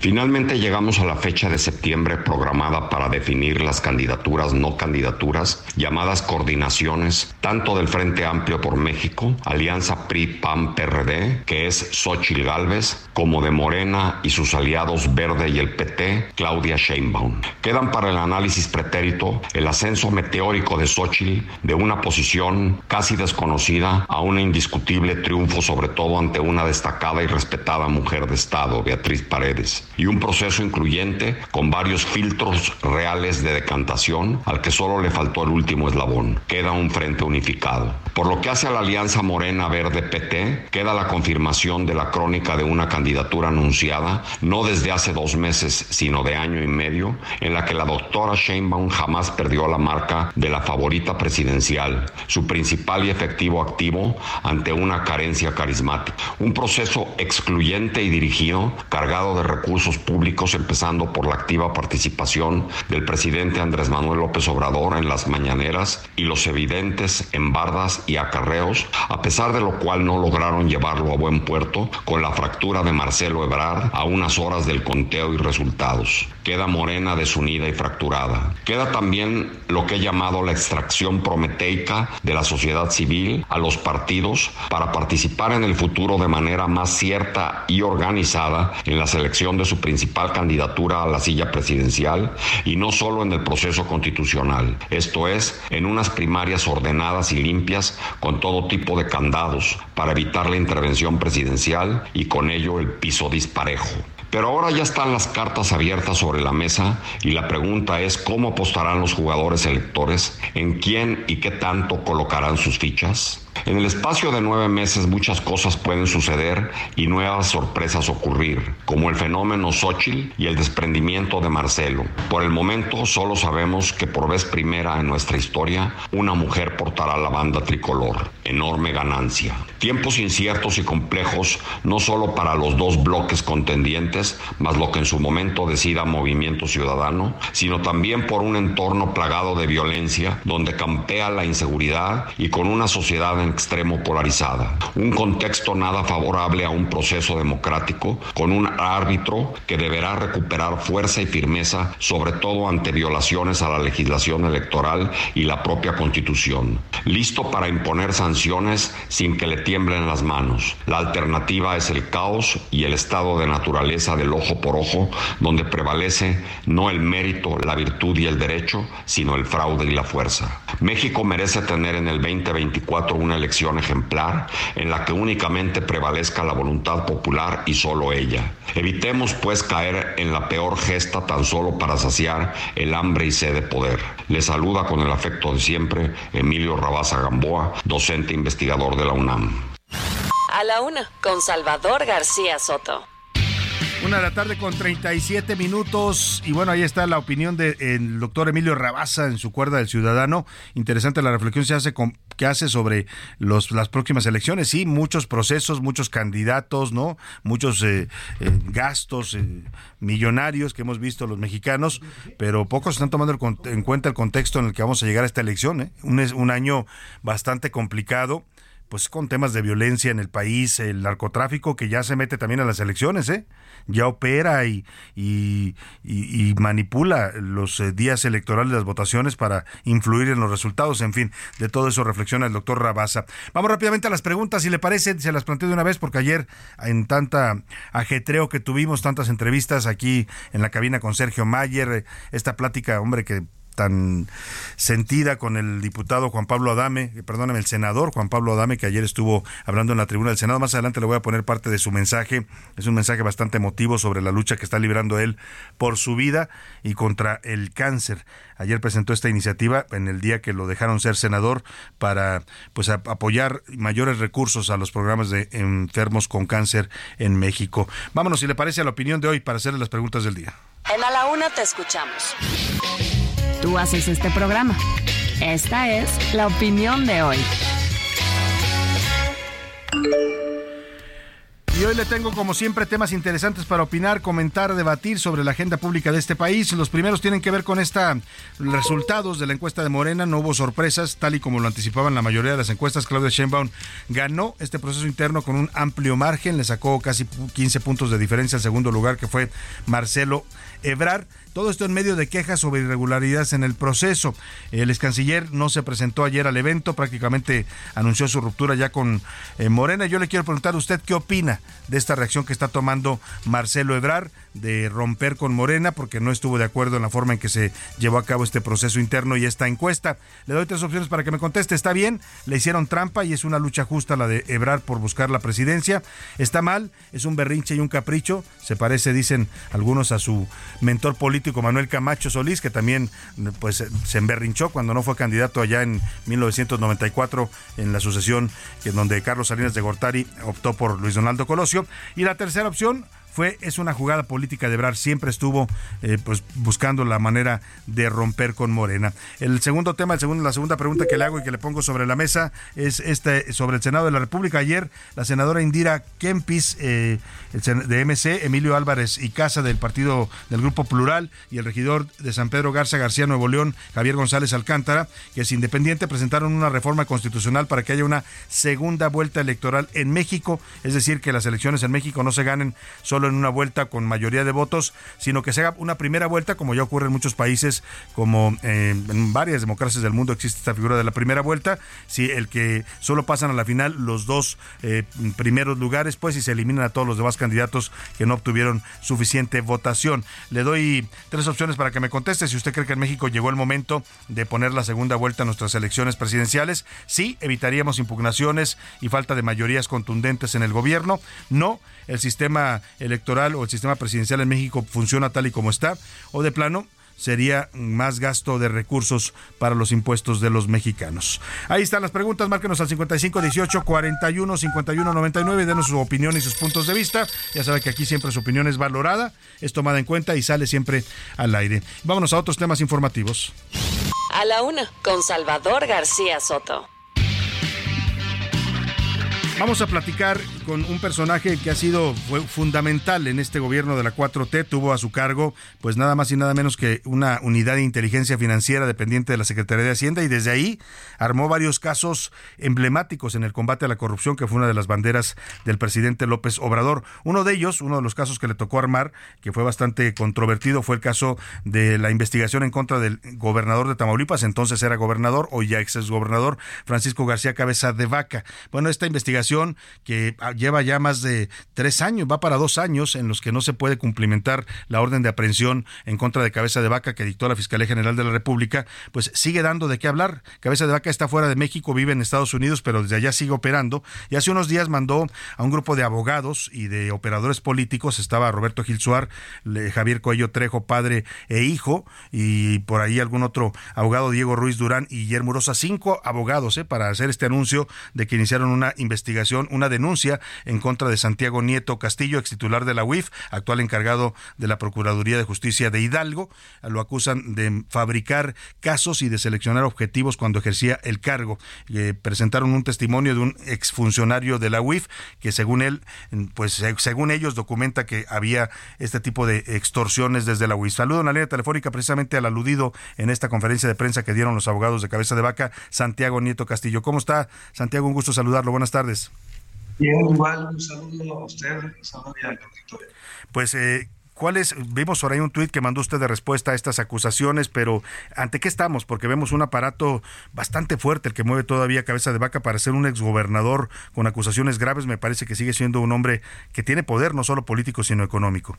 Finalmente llegamos a la fecha de septiembre programada para definir las candidaturas no candidaturas, llamadas coordinaciones, tanto del Frente Amplio por México, Alianza PRI-PAN-PRD, que es Xochitl Gálvez, como de Morena y sus aliados Verde y el PT, Claudia Sheinbaum. Quedan para el análisis pretérito el ascenso meteórico de Xochitl de una posición casi desconocida a un indiscutible triunfo, sobre todo ante una destacada y respetada mujer de Estado, Beatriz Paredes y un proceso incluyente con varios filtros reales de decantación al que solo le faltó el último eslabón. Queda un frente unificado. Por lo que hace a la Alianza Morena Verde PT, queda la confirmación de la crónica de una candidatura anunciada, no desde hace dos meses, sino de año y medio, en la que la doctora Sheinbaum jamás perdió la marca de la favorita presidencial, su principal y efectivo activo ante una carencia carismática. Un proceso excluyente y dirigido, cargado de recursos públicos, empezando por la activa participación del presidente Andrés Manuel López Obrador en las mañaneras y los evidentes embardas y acarreos, a pesar de lo cual no lograron llevarlo a buen puerto con la fractura de Marcelo Ebrard a unas horas del conteo y resultados. Queda Morena desunida y fracturada. Queda también lo que he llamado la extracción prometeica de la sociedad civil a los partidos para participar en el futuro de manera más cierta y organizada en la selección de su principal candidatura a la silla presidencial y no solo en el proceso constitucional, esto es, en unas primarias ordenadas y limpias con todo tipo de candados para evitar la intervención presidencial y con ello el piso disparejo. Pero ahora ya están las cartas abiertas sobre la mesa y la pregunta es cómo apostarán los jugadores electores, en quién y qué tanto colocarán sus fichas. En el espacio de nueve meses muchas cosas pueden suceder y nuevas sorpresas ocurrir, como el fenómeno Xochitl y el desprendimiento de Marcelo. Por el momento solo sabemos que por vez primera en nuestra historia una mujer portará la banda tricolor. Enorme ganancia. Tiempos inciertos y complejos no solo para los dos bloques contendientes, más lo que en su momento decida Movimiento Ciudadano, sino también por un entorno plagado de violencia donde campea la inseguridad y con una sociedad extremo polarizada. Un contexto nada favorable a un proceso democrático con un árbitro que deberá recuperar fuerza y firmeza, sobre todo ante violaciones a la legislación electoral y la propia constitución. Listo para imponer sanciones sin que le tiemblen las manos. La alternativa es el caos y el estado de naturaleza del ojo por ojo, donde prevalece no el mérito, la virtud y el derecho, sino el fraude y la fuerza. México merece tener en el 2024 una elección ejemplar en la que únicamente prevalezca la voluntad popular y solo ella. Evitemos pues caer en la peor gesta tan solo para saciar el hambre y sed de poder. Le saluda con el afecto de siempre Emilio Rabaza Gamboa, docente investigador de la UNAM. A la una, con Salvador García Soto. Una de la tarde con 37 minutos. Y bueno, ahí está la opinión del doctor Emilio Rabaza en su cuerda del ciudadano. Interesante la reflexión se hace con, que hace sobre los, las próximas elecciones. Sí, muchos procesos, muchos candidatos, ¿no? Muchos eh, eh, gastos eh, millonarios que hemos visto los mexicanos, pero pocos están tomando en cuenta el contexto en el que vamos a llegar a esta elección. Un, un año bastante complicado pues con temas de violencia en el país, el narcotráfico que ya se mete también a las elecciones, ¿eh? Ya opera y, y, manipula los eh, días electorales, las votaciones para influir en los resultados, en fin, de todo eso reflexiona el doctor Rabasa. Vamos rápidamente a las preguntas, si le parece, se las planteo de una vez, porque ayer en tanta ajetreo que tuvimos, tantas entrevistas aquí en la cabina con Sergio Mayer, eh, esta plática, hombre, que tan sentida con el diputado Juan Pablo Adame, eh, perdóname, el senador Juan Pablo Adame, que ayer estuvo hablando en la tribuna del Senado. Más adelante le voy a poner parte de su mensaje. Es un mensaje bastante emotivo sobre la lucha que está librando él por su vida y contra el cáncer. Ayer presentó esta iniciativa en el día que lo dejaron ser senador para pues apoyar mayores recursos a los programas de enfermos con cáncer en México. Vámonos, si le parece, a la opinión de hoy para hacerle las preguntas del día. En A la Una te escuchamos. Tú haces este programa. Esta es la opinión de hoy. Y hoy le tengo, como siempre, temas interesantes para opinar, comentar, debatir sobre la agenda pública de este país. Los primeros tienen que ver con estos resultados de la encuesta de Morena. No hubo sorpresas, tal y como lo anticipaban la mayoría de las encuestas. Claudia Sheinbaum ganó este proceso interno con un amplio margen. Le sacó casi 15 puntos de diferencia al segundo lugar, que fue Marcelo Ebrar. Todo esto en medio de quejas sobre irregularidades en el proceso. El ex canciller no se presentó ayer al evento, prácticamente anunció su ruptura ya con eh, Morena. Yo le quiero preguntar a usted qué opina de esta reacción que está tomando Marcelo Ebrar de romper con Morena porque no estuvo de acuerdo en la forma en que se llevó a cabo este proceso interno y esta encuesta. Le doy tres opciones para que me conteste. Está bien, le hicieron trampa y es una lucha justa la de Ebrar por buscar la presidencia. Está mal, es un berrinche y un capricho. Se parece, dicen algunos, a su mentor político Manuel Camacho Solís, que también pues se emberrinchó cuando no fue candidato allá en 1994 en la sucesión en donde Carlos Salinas de Gortari optó por Luis Donaldo Colosio. Y la tercera opción, fue es una jugada política de Ebrar siempre estuvo eh, pues buscando la manera de romper con Morena. El segundo tema el segundo la segunda pregunta que le hago y que le pongo sobre la mesa es este sobre el Senado de la República. Ayer la senadora Indira Kempis eh, de MC Emilio Álvarez y Casa del partido del Grupo Plural y el regidor de San Pedro Garza García Nuevo León Javier González Alcántara que es independiente presentaron una reforma constitucional para que haya una segunda vuelta electoral en México. Es decir que las elecciones en México no se ganen solo en una vuelta con mayoría de votos, sino que se haga una primera vuelta, como ya ocurre en muchos países, como eh, en varias democracias del mundo existe esta figura de la primera vuelta, si el que solo pasan a la final los dos eh, primeros lugares, pues y se eliminan a todos los demás candidatos que no obtuvieron suficiente votación. Le doy tres opciones para que me conteste si usted cree que en México llegó el momento de poner la segunda vuelta a nuestras elecciones presidenciales. Sí, evitaríamos impugnaciones y falta de mayorías contundentes en el gobierno. No, el sistema electoral o el sistema presidencial en México funciona tal y como está, o de plano sería más gasto de recursos para los impuestos de los mexicanos. Ahí están las preguntas, márquenos al 55 18 41 51 99, denos su opinión y sus puntos de vista. Ya sabe que aquí siempre su opinión es valorada, es tomada en cuenta y sale siempre al aire. Vámonos a otros temas informativos. A la una, con Salvador García Soto. Vamos a platicar con un personaje que ha sido fundamental en este gobierno de la 4T. Tuvo a su cargo, pues nada más y nada menos que una unidad de inteligencia financiera dependiente de la Secretaría de Hacienda y desde ahí armó varios casos emblemáticos en el combate a la corrupción, que fue una de las banderas del presidente López Obrador. Uno de ellos, uno de los casos que le tocó armar, que fue bastante controvertido, fue el caso de la investigación en contra del gobernador de Tamaulipas, entonces era gobernador o ya ex gobernador, Francisco García Cabeza de Vaca. Bueno, esta investigación que ah, lleva ya más de tres años, va para dos años en los que no se puede cumplimentar la orden de aprehensión en contra de Cabeza de Vaca que dictó la Fiscalía General de la República, pues sigue dando de qué hablar. Cabeza de Vaca está fuera de México, vive en Estados Unidos, pero desde allá sigue operando y hace unos días mandó a un grupo de abogados y de operadores políticos, estaba Roberto Gilsuar, Javier Coello Trejo, padre e hijo, y por ahí algún otro abogado, Diego Ruiz Durán y Guillermo Rosa, cinco abogados eh, para hacer este anuncio de que iniciaron una investigación una denuncia en contra de Santiago Nieto Castillo, ex titular de la UIF, actual encargado de la Procuraduría de Justicia de Hidalgo. Lo acusan de fabricar casos y de seleccionar objetivos cuando ejercía el cargo. Eh, presentaron un testimonio de un exfuncionario de la UIF que según él, pues según ellos documenta que había este tipo de extorsiones desde la UIF. Saludo en la línea telefónica precisamente al aludido en esta conferencia de prensa que dieron los abogados de cabeza de vaca, Santiago Nieto Castillo. ¿Cómo está, Santiago? Un gusto saludarlo. Buenas tardes. Bien, igual, un saludo a usted, un saludo Pues, eh, ¿Cuáles? Vimos por ahí un tuit que mandó usted de respuesta a estas acusaciones, pero ¿ante qué estamos? Porque vemos un aparato bastante fuerte, el que mueve todavía cabeza de vaca para ser un exgobernador con acusaciones graves. Me parece que sigue siendo un hombre que tiene poder, no solo político, sino económico.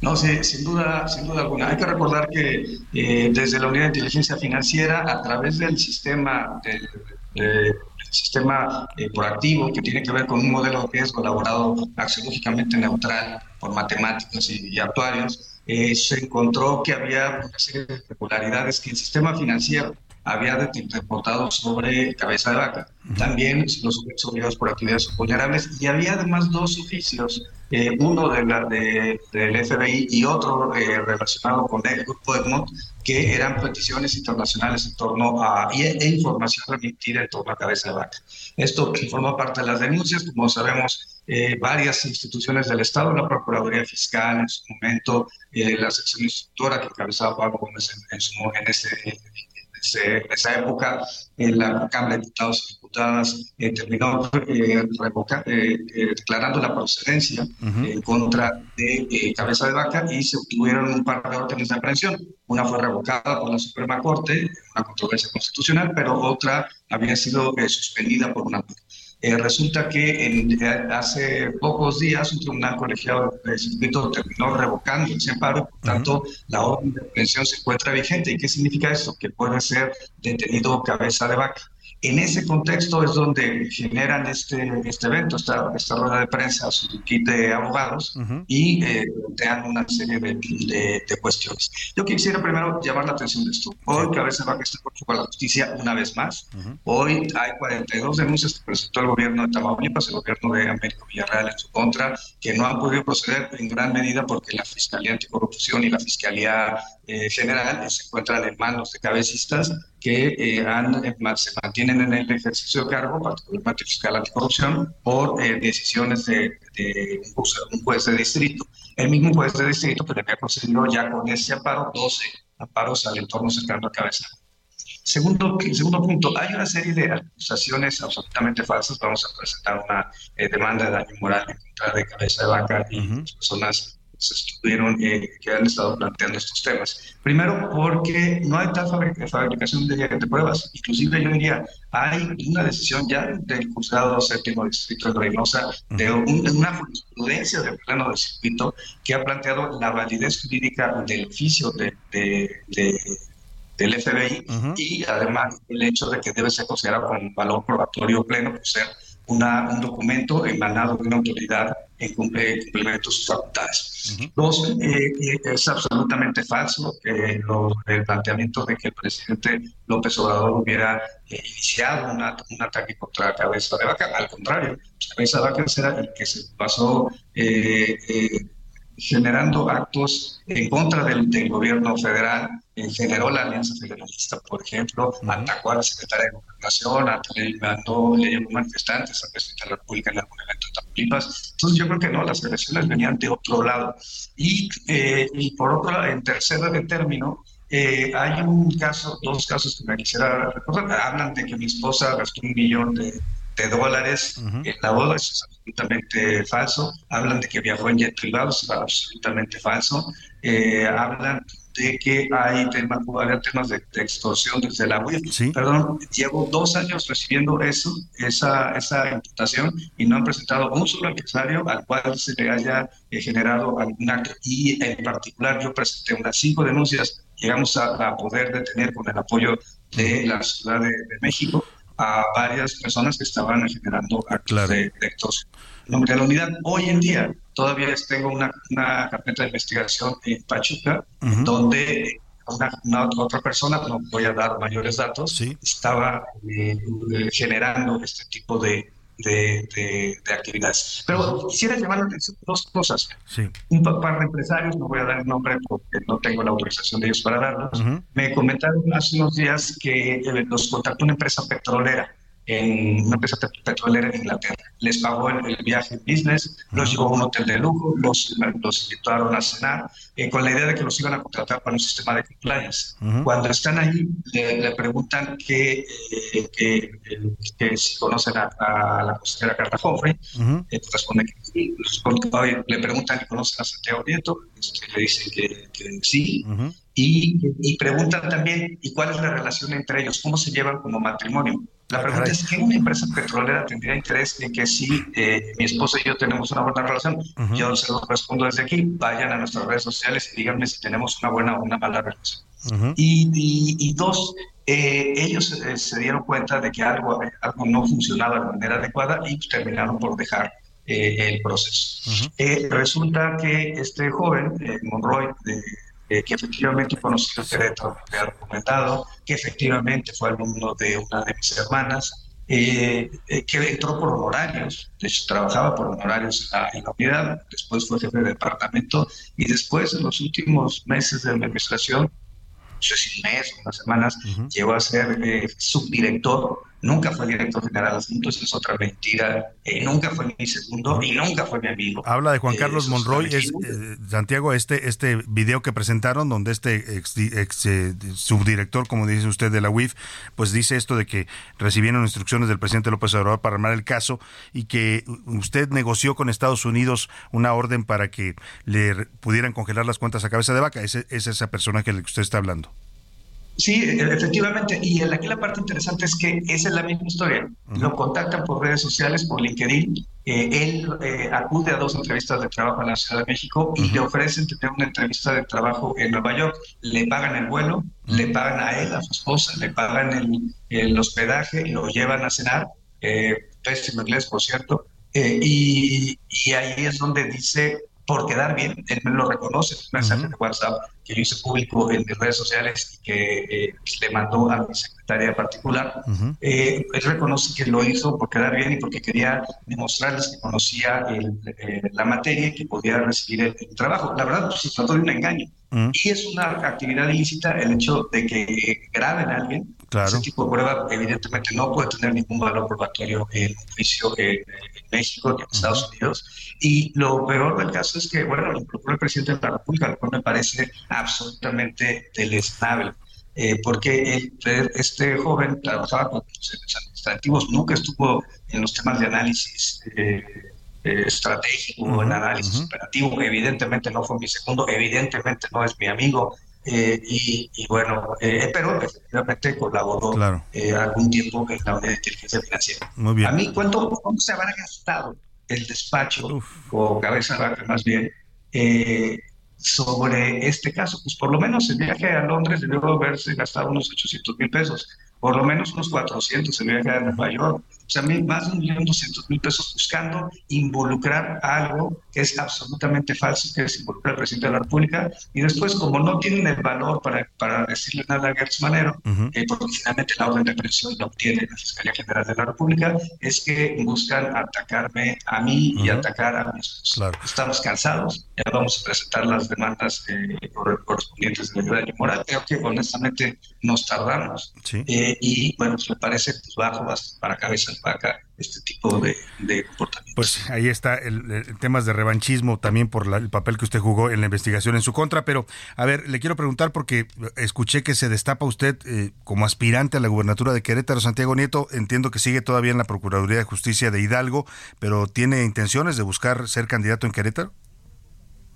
No, sí, sin duda, sin duda alguna. Hay que recordar que eh, desde la Unidad de Inteligencia Financiera, a través del sistema de, de sistema eh, proactivo que tiene que ver con un modelo de riesgo elaborado axiológicamente neutral por matemáticos y, actuarios, eh, se encontró que había una serie de irregularidades que el sistema financiero había reportado sobre cabeza de vaca. También los sujetos obligados por actividades vulnerables y había además dos oficios, eh, uno de la, de, del FBI y otro eh, relacionado con el grupo Egmont, que eran peticiones internacionales en torno a e, e información remitida en torno a cabeza de vaca. Esto forma parte de las denuncias, como sabemos, eh, varias instituciones del Estado, la Procuraduría Fiscal en su momento, eh, la sección instructora que encabezaba Pablo Gómez en, en, su, en ese en esa época, la Cámara de Diputados y Diputadas eh, terminó eh, revoca, eh, declarando la procedencia en contra de Cabeza de Vaca y se obtuvieron un par de órdenes de aprehensión. Una fue revocada por la Suprema Corte, una controversia constitucional, pero otra había sido suspendida por una eh, resulta que en, hace pocos días un tribunal colegiado de circuito terminó revocando ese amparo, por tanto la orden de detención se encuentra vigente. ¿Y qué significa esto? Que puede ser detenido cabeza de vaca. En ese contexto es donde generan este, este evento, esta, esta rueda de prensa, su kit de abogados y eh, plantean una serie de, de, de, cuestiones. Yo quisiera primero llamar la atención de esto. Hoy Cabeza va que está por la justicia una vez más. Hoy hay 42 denuncias que presentó el gobierno de Tamaulipas, el gobierno de Américo Villarreal en su contra, que no han podido proceder en gran medida porque la Fiscalía Anticorrupción y la Fiscalía eh, General se encuentran en manos de cabecistas que eh, han, eh, se mantienen en el ejercicio de cargo, particularmente fiscal anticorrupción, por eh, decisiones de, de, un juez de distrito. El mismo juez de distrito que le había concedido ya con ese amparo 12 amparos al entorno cercano a cabeza. Segundo, segundo punto, hay una serie de acusaciones absolutamente falsas. Vamos a presentar una demanda de daño moral en contra de cabeza de vaca y uh -huh. personas se estuvieron, eh, que han estado planteando estos temas. Primero, porque no hay tal fabricación de, de, pruebas. Inclusive yo diría, hay una decisión ya del juzgado séptimo distrito de Reynosa, de un, una jurisprudencia del pleno del circuito, que ha planteado la validez jurídica del oficio de, de, de del FBI uh -huh. y además el hecho de que debe ser considerado con valor probatorio pleno por ser una, un documento emanado de una autoridad en cumplimiento de sus facultades. Uh -huh. Dos, eh, es absolutamente falso eh, lo, el planteamiento de que el presidente López Obrador hubiera eh, iniciado una, un ataque contra la cabeza de vaca. Al contrario, cabeza de vaca era el que se pasó generando actos en contra del, del gobierno federal, eh, generó la Alianza Federalista, por ejemplo, uh -huh. atacó a la secretaria de Gobernación, le mandó, le llevó manifestantes al presidente de la República en algún evento de Tamaulipas. Entonces yo creo que no, las agresiones venían de otro lado. Y, eh, y por otro lado, en tercera de término, eh, hay un caso, dos casos que me quisiera recordar. Hablan de que mi esposa gastó un millón de, de dólares uh -huh. en la boda, eso es absolutamente falso. Hablan de que viajó en jet privado, absolutamente falso. Eh, hablan de que hay temas, temas de, de, extorsión desde la UIF. ¿Sí? Perdón, llevo dos años recibiendo eso, esa, esa imputación y no han presentado un solo empresario al cual se le haya eh, generado algún acto. Y en particular yo presenté unas cinco denuncias, llegamos a, a poder detener con el apoyo de la Ciudad de, de México a varias personas que estaban generando actos claro. de, de extorsión. nombre de la unidad, hoy en día todavía tengo una, una carpeta de investigación en Pachuca, uh -huh. donde una, una, otra persona, no voy a dar mayores datos, ¿Sí? estaba eh, generando este tipo de, de, de- de actividades. Pero quisiera llamar la atención dos cosas. Sí. Un pa- par de empresarios, no voy a dar el nombre porque no tengo la autorización de ellos para darlos, Ujú. me comentaron hace unos días que eh, los contactó una empresa petrolera en una empresa pe- petrolera en Inglaterra. Les pagó el, el viaje business, los llevó a un hotel de lujo, los, los invitaron a cenar, eh, con la idea de que los iban a contratar para un sistema de compliance. Ujú. Cuando están ahí, le, le preguntan que, eh, que, que si conocen a, a la consejera Carla Humphrey, Ujú. eh, responde que sí. Le preguntan que conocen a Santiago Nieto, este, le dicen que, que sí. Y, y preguntan también, ¿y cuál es la relación entre ellos? ¿Cómo se llevan como matrimonio? La pregunta caray. es, ¿qué una empresa petrolera tendría interés en que si eh, mi esposa y yo tenemos una buena relación? Yo se lo respondo desde aquí, vayan a nuestras redes sociales y díganme si tenemos una buena o una mala relación. Y, y- y dos, eh, ellos eh, se dieron cuenta de que algo, algo no funcionaba de manera adecuada y terminaron por dejar eh, el proceso. Resulta que este joven, Monroy, de- eh, que efectivamente conoció Querétaro, me ha documentado, que efectivamente fue alumno de una de mis hermanas, eh, eh, que entró por honorarios, de hecho trabajaba por honorarios en la, en la unidad, después fue jefe de departamento y después en los últimos meses de mi administración no sé si un mes, unas semanas, llegó a ser eh, subdirector, nunca fue director general adjunto, esa es otra mentira, eh, nunca fue mi segundo y nunca fue mi amigo. Habla de Juan Eh, Carlos Monroy, es eh, Santiago, este, este video que presentaron, donde este ex, ex, eh, subdirector, como dice usted, de la UIF, pues dice esto de que recibieron instrucciones del presidente López Obrador para armar el caso y que usted negoció con Estados Unidos una orden para que le pudieran congelar las cuentas a cabeza de vaca. Ese, es esa persona que usted está hablando. Sí, e- efectivamente. Y aquí la parte interesante es que esa es la misma historia. Lo contactan por redes sociales, por LinkedIn. Eh, él eh, acude a dos entrevistas de trabajo en la Ciudad de México y le ofrecen tener una entrevista de trabajo en Nueva York. Le pagan el vuelo, le pagan a él, a su esposa, le pagan el, el hospedaje, lo llevan a cenar. Eh, pésimo inglés, por cierto. Eh, y, y ahí es donde dice, por quedar bien, él me lo reconoce, un mensaje de WhatsApp que yo hice público en mis redes sociales y que eh, le mandó a mi secretaria particular. Eh, él reconoce que lo hizo por quedar bien y porque quería demostrarles que conocía el, eh, la materia y que podía recibir el, el trabajo. La verdad, pues, se trató de un engaño. Y es una actividad ilícita el hecho de que graben a alguien. Claro. Ese tipo de prueba, evidentemente, no puede tener ningún valor probatorio en un juicio en, en México ni en Estados Unidos. Y lo peor del caso es que, bueno, lo incorporó el presidente de la República, lo cual me parece absolutamente deleznable. Eh, porque el- este joven trabajaba con procesos administrativos, nunca estuvo en los temas de análisis eh, eh, estratégico, en análisis operativo, evidentemente no fue mi segundo, evidentemente no es mi amigo, eh, y, y bueno, eh, pero efectivamente colaboró Claro. eh, algún tiempo en la unidad de inteligencia financiera. Muy bien. A mí, ¿cuánto, cuánto se habrá gastado el despacho, o cabeza vaca más bien, eh, sobre este caso? Pues por lo menos el viaje a Londres debió haberse gastado unos 800 mil pesos, por lo menos unos 400 el viaje a Nueva York, o sea, más de un millón doscientos mil pesos buscando involucrar algo que es absolutamente falso, que es involucrar al presidente de la República, y después, como no tienen el valor para, para decirle nada a Gertz Manero, eh, porque finalmente la orden de aprehensión la obtiene la Fiscalía General de la República, es que buscan atacarme a mí y atacar a mi esposa. Estamos cansados, ya vamos a presentar las demandas eh, cor- correspondientes de daño moral. Creo que honestamente nos tardamos. Eh, y bueno, pues me parece pues, bajo para cabeza este tipo de, de comportamiento. Pues ahí está el, el temas de revanchismo también por la- el papel que usted jugó en la investigación en su contra. Pero, a ver, le quiero preguntar porque escuché que se destapa usted eh, como aspirante a la gubernatura de Querétaro, Santiago Nieto. Entiendo que sigue todavía en la Procuraduría de Justicia de Hidalgo, pero ¿tiene intenciones de buscar ser candidato en Querétaro?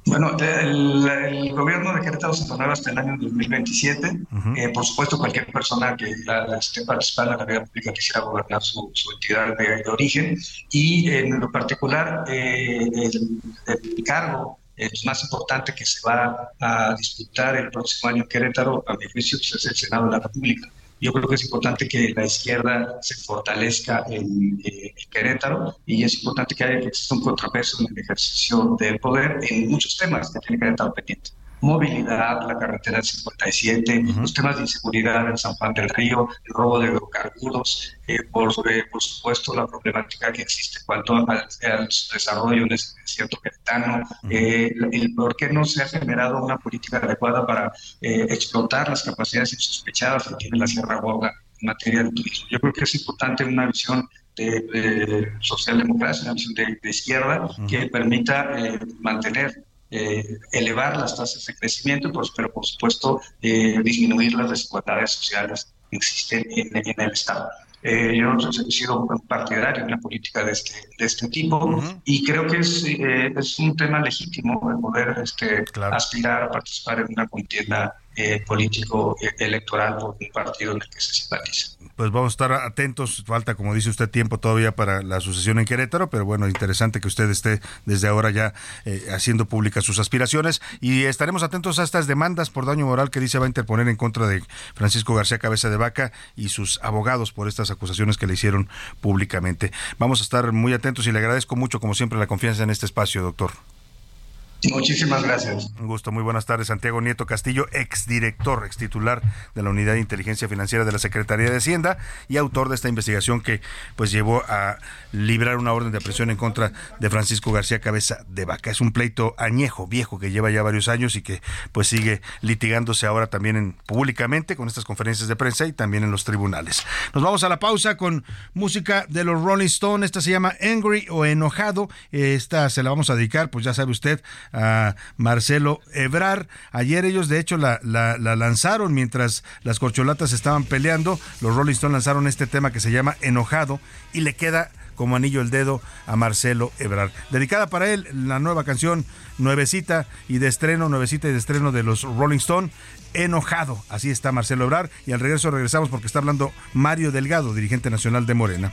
Bueno, el, el gobierno de Querétaro se renueva hasta el año 2027. Eh, por supuesto, cualquier persona que la, esté participando en la vida pública quisiera gobernar su, su entidad de, de origen. Y en lo particular, eh, el, el cargo eh, pues, más importante que se va a disputar el próximo año en Querétaro, a mi juicio, pues, es el Senado de la República. Yo creo que es importante que la izquierda se fortalezca en, eh, en Querétaro y es importante que haya que exista un contrapeso en el ejercicio del poder en muchos temas que tiene Querétaro pendiente. Movilidad, la carretera 57, los temas de inseguridad en San Juan del Río, el robo de hidrocarburos, eh, por, por supuesto la problemática que existe en cuanto al, desarrollo en el desierto queretano, eh, el por qué no se ha generado una política adecuada para explotar las capacidades insospechadas que tiene la Sierra Gorda en materia de turismo. Yo creo que es importante una visión de, socialdemocracia, una visión de, izquierda que permita mantener eh, elevar las tasas de crecimiento, pues, pero por supuesto eh, disminuir las desigualdades sociales que existen en, el Estado. Eh, yo he sido partidario en una política de este, de este tipo y creo que es, es un tema legítimo el poder este, aspirar a participar en una contienda político electoral por un partido en el que se simpatiza pues vamos a estar atentos. Falta, como dice usted, tiempo todavía para la sucesión en Querétaro, pero bueno, interesante que usted esté desde ahora ya eh, haciendo públicas sus aspiraciones y estaremos atentos a estas demandas por daño moral que dice va a interponer en contra de Francisco García Cabeza de Vaca y sus abogados por estas acusaciones que le hicieron públicamente. Vamos a estar muy atentos y le agradezco mucho, como siempre, la confianza en este espacio, doctor. Muchísimas gracias. Un gusto, muy buenas tardes. Santiago Nieto Castillo, exdirector, extitular de la Unidad de Inteligencia Financiera de la Secretaría de Hacienda y autor de esta investigación que pues llevó a librar una orden de presión en contra de Francisco García Cabeza de Vaca. Es un pleito añejo, viejo, que lleva ya varios años y que pues sigue litigándose ahora también en, públicamente con estas conferencias de prensa y también en los tribunales. Nos vamos a la pausa con música de los Rolling Stones. Esta se llama Angry o Enojado. Esta se la vamos a dedicar, pues ya sabe usted, a Marcelo Ebrar. Ayer ellos de hecho la, la, lanzaron mientras las corcholatas estaban peleando. Los Rolling Stones lanzaron este tema que se llama Enojado y le queda como anillo el dedo a Marcelo Ebrar. Dedicada para él la nueva canción nuevecita y de estreno, nuevecita y de estreno de los Rolling Stone. Enojado, así está Marcelo Ebrar y al regreso regresamos porque está hablando Mario Delgado, dirigente nacional de Morena.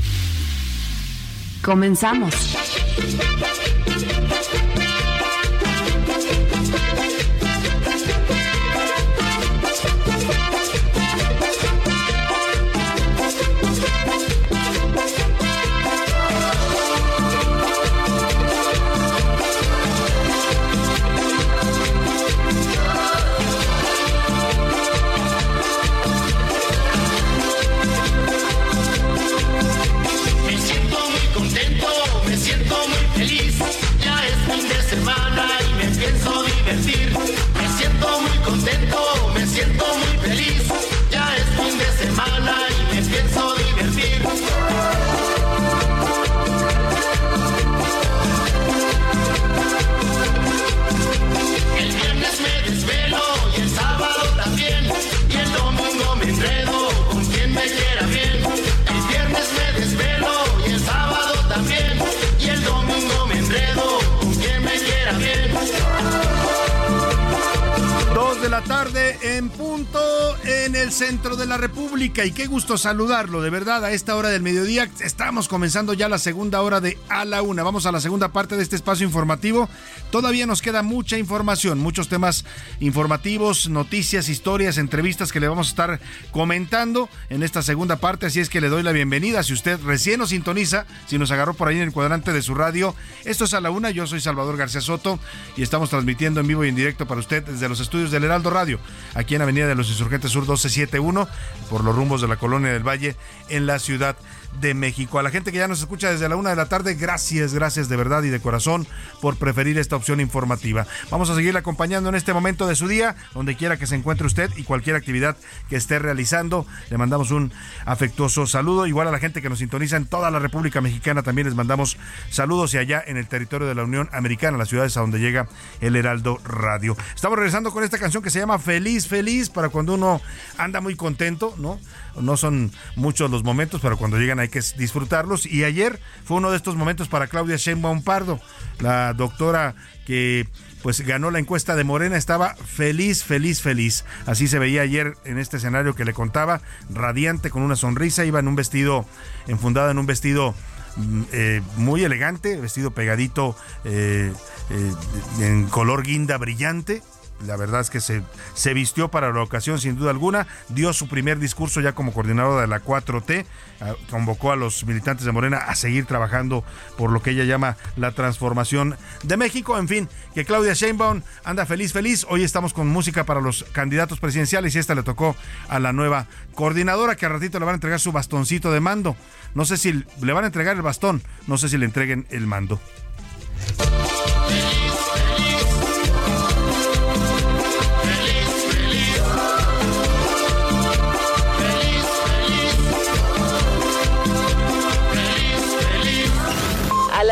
Comenzamos. Centro de la República y qué gusto saludarlo, de verdad, a esta hora del mediodía. Estamos comenzando ya la segunda hora de A la Una. Vamos a la segunda parte de este espacio informativo. Todavía nos queda mucha información, muchos temas informativos, noticias, historias, entrevistas que le vamos a estar comentando en esta segunda parte, así es que le doy la bienvenida. Si usted recién nos sintoniza, si nos agarró por ahí en el cuadrante de su radio, esto es A la Una, yo soy Salvador García Soto y estamos transmitiendo en vivo y en directo para usted desde los estudios del Heraldo Radio, aquí en Avenida de los Insurgentes Sur 1271, por los rumbos de la Colonia del Valle, en la Ciudad de México. A la gente que ya nos escucha desde la una de la tarde, gracias, gracias de verdad y de corazón por preferir esta opción informativa. Vamos a seguir acompañando en este momento de su día, donde quiera que se encuentre usted y cualquier actividad que esté realizando. Le mandamos un afectuoso saludo. Igual a la gente que nos sintoniza en toda la República Mexicana también les mandamos saludos y allá en el territorio de la Unión Americana, las ciudades a donde llega el Heraldo Radio. Estamos regresando con esta canción que se llama Feliz, Feliz, para cuando uno anda muy contento, ¿no? No son muchos los momentos, pero cuando llegan hay que disfrutarlos. Y ayer fue uno de estos momentos para Claudia Sheinbaum Pardo, la doctora que pues ganó la encuesta de Morena, estaba feliz, feliz, feliz. Así se veía ayer en este escenario que le contaba, radiante, con una sonrisa, iba en un vestido, enfundada en un vestido mm, eh, muy elegante, vestido pegadito eh, eh, en color guinda brillante, la verdad es que se, se vistió para la ocasión sin duda alguna, dio su primer discurso ya como coordinadora de la 4T, ah, convocó a los militantes de Morena a seguir trabajando por lo que ella llama la transformación de México, en fin, que Claudia Sheinbaum anda feliz, feliz, hoy estamos con música para los candidatos presidenciales y esta le tocó a la nueva coordinadora que a ratito le van a entregar su bastoncito de mando, no sé si le van a entregar el bastón, no sé si le entreguen el mando.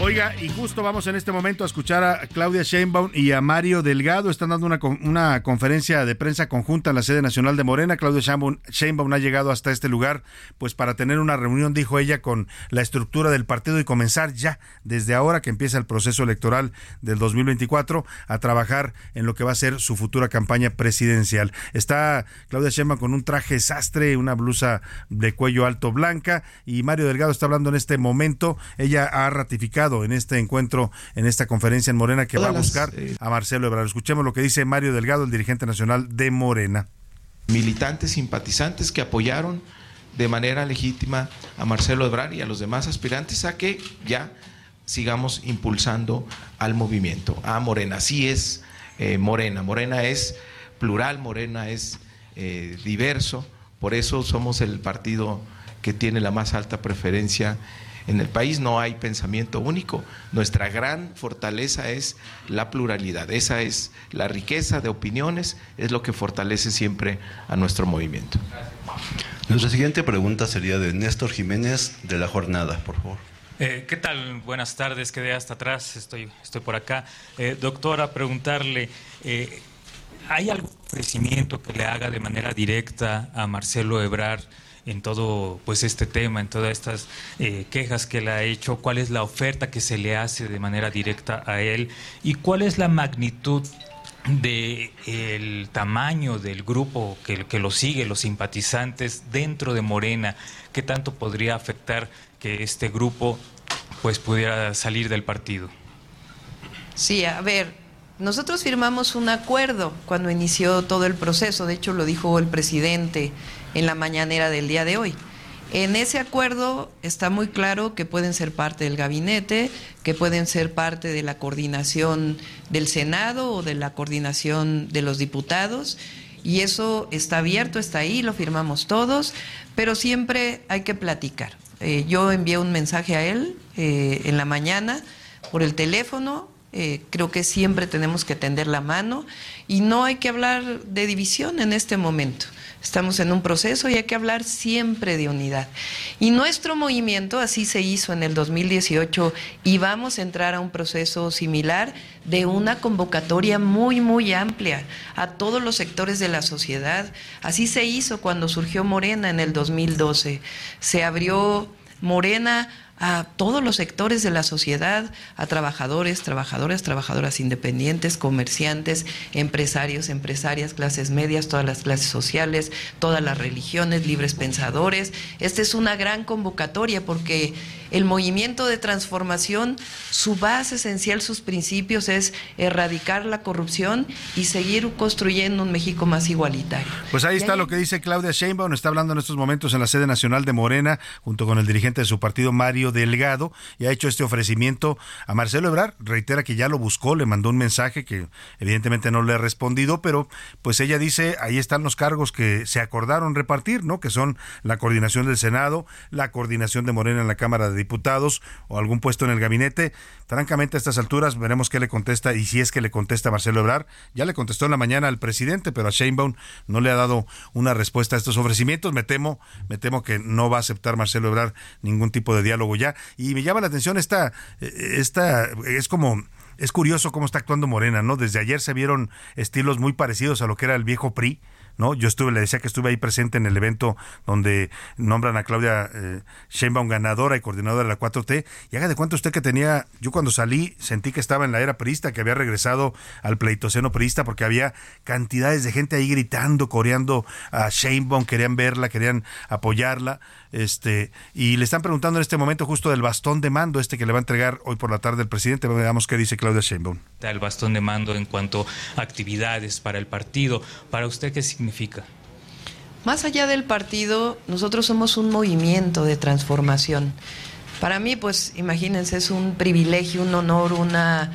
Oiga, y justo vamos en este momento a escuchar a Claudia Sheinbaum y a Mario Delgado. Están dando una, una conferencia de prensa conjunta en la sede nacional de Morena. Claudia Sheinbaum, Sheinbaum ha llegado hasta este lugar pues para tener una reunión, dijo ella, con la estructura del partido y comenzar ya, desde ahora que empieza el proceso electoral del 2024, a trabajar en lo que va a ser su futura campaña presidencial. Está Claudia Sheinbaum con un traje sastre, una blusa de cuello alto blanca y Mario Delgado está hablando en este momento. Ella ha ratificado en este encuentro, en esta conferencia en Morena, que va a las, buscar a Marcelo Ebrard. Escuchemos lo que dice Mario Delgado, el dirigente nacional de Morena. militantes, simpatizantes que apoyaron de manera legítima a Marcelo Ebrard y a los demás aspirantes a que ya sigamos impulsando al movimiento, a Morena. Así es eh, Morena. Morena es plural, Morena es eh, diverso, por eso somos el partido que tiene la más alta preferencia en el país. No hay pensamiento único. Nuestra gran fortaleza es la pluralidad. Esa es la riqueza de opiniones, es lo que fortalece siempre a nuestro movimiento. Nuestra siguiente pregunta sería de Néstor Jiménez de la jornada, por favor. Eh, ¿Qué tal? Buenas tardes, quedé hasta atrás, estoy, estoy por acá. Eh, doctora, preguntarle, eh, ¿hay algún ofrecimiento que le haga de manera directa a Marcelo Ebrard en todo pues este tema, en todas estas eh, quejas que le ha hecho? ¿Cuál es la oferta que se le hace de manera directa a él? ¿Y cuál es la magnitud de el tamaño del grupo que, que lo sigue, los simpatizantes dentro de Morena? ¿Qué tanto podría afectar que este grupo pues pudiera salir del partido? Sí, a ver, nosotros firmamos un acuerdo cuando inició todo el proceso, de hecho lo dijo el presidente en la mañanera del día de hoy. En ese acuerdo está muy claro que pueden ser parte del gabinete, que pueden ser parte de la coordinación del Senado o de la coordinación de los diputados, y eso está abierto, está ahí, lo firmamos todos, pero siempre hay que platicar. Eh, yo envié un mensaje a él eh, en la mañana por el teléfono, eh, creo que siempre tenemos que tender la mano y no hay que hablar de división en este momento. Estamos en un proceso y hay que hablar siempre de unidad. Y nuestro movimiento así se hizo en el 2018 y vamos a entrar a un proceso similar de una convocatoria muy, muy amplia a todos los sectores de la sociedad. Así se hizo cuando surgió Morena en el 2012. Se abrió Morena a todos los sectores de la sociedad, a trabajadores, trabajadoras, trabajadoras independientes, comerciantes, empresarios, empresarias, clases medias, todas las clases sociales, todas las religiones, libres pensadores. Esta es una gran convocatoria porque el movimiento de transformación, su base esencial, sus principios es erradicar la corrupción y seguir construyendo un México más igualitario. Pues ahí está lo que dice Claudia Sheinbaum, está hablando en estos momentos en la sede nacional de Morena, junto con el dirigente de su partido, Mario Delgado y ha hecho este ofrecimiento a Marcelo Ebrard. Reitera que ya lo buscó, le mandó un mensaje que evidentemente no le ha respondido, pero pues ella dice, ahí están los cargos que se acordaron repartir, ¿no? Que son la coordinación del Senado, la coordinación de Morena en la Cámara de Diputados o algún puesto en el gabinete. Francamente, a estas alturas veremos qué le contesta y si es que le contesta Marcelo Ebrard. Ya le contestó en la mañana al presidente, pero a Sheinbaum no le ha dado una respuesta a estos ofrecimientos. Me temo, me temo que no va a aceptar Marcelo Ebrard ningún tipo de diálogo ya. Y me llama la atención esta, esta es como es curioso cómo está actuando Morena, ¿no? Desde ayer se vieron estilos muy parecidos a lo que era el viejo PRI. ¿No? Yo estuve, le decía que estuve ahí presente en el evento donde nombran a Claudia eh, ganadora y coordinadora de la 4T, y haga de cuenta usted que tenía, yo cuando salí sentí que estaba en la era priista, que había regresado al pleitoceno priista, porque había cantidades de gente ahí gritando, coreando a Sheinbaum, querían verla, querían apoyarla, este, y le están preguntando en este momento justo del bastón de mando, este que le va a entregar hoy por la tarde el presidente, veamos qué dice Claudia Sheinbaum. El bastón de mando en cuanto a actividades para el partido, ¿para usted qué significa? Más allá del partido, nosotros somos un movimiento de transformación. Para mí, pues imagínense, es un privilegio, un honor, una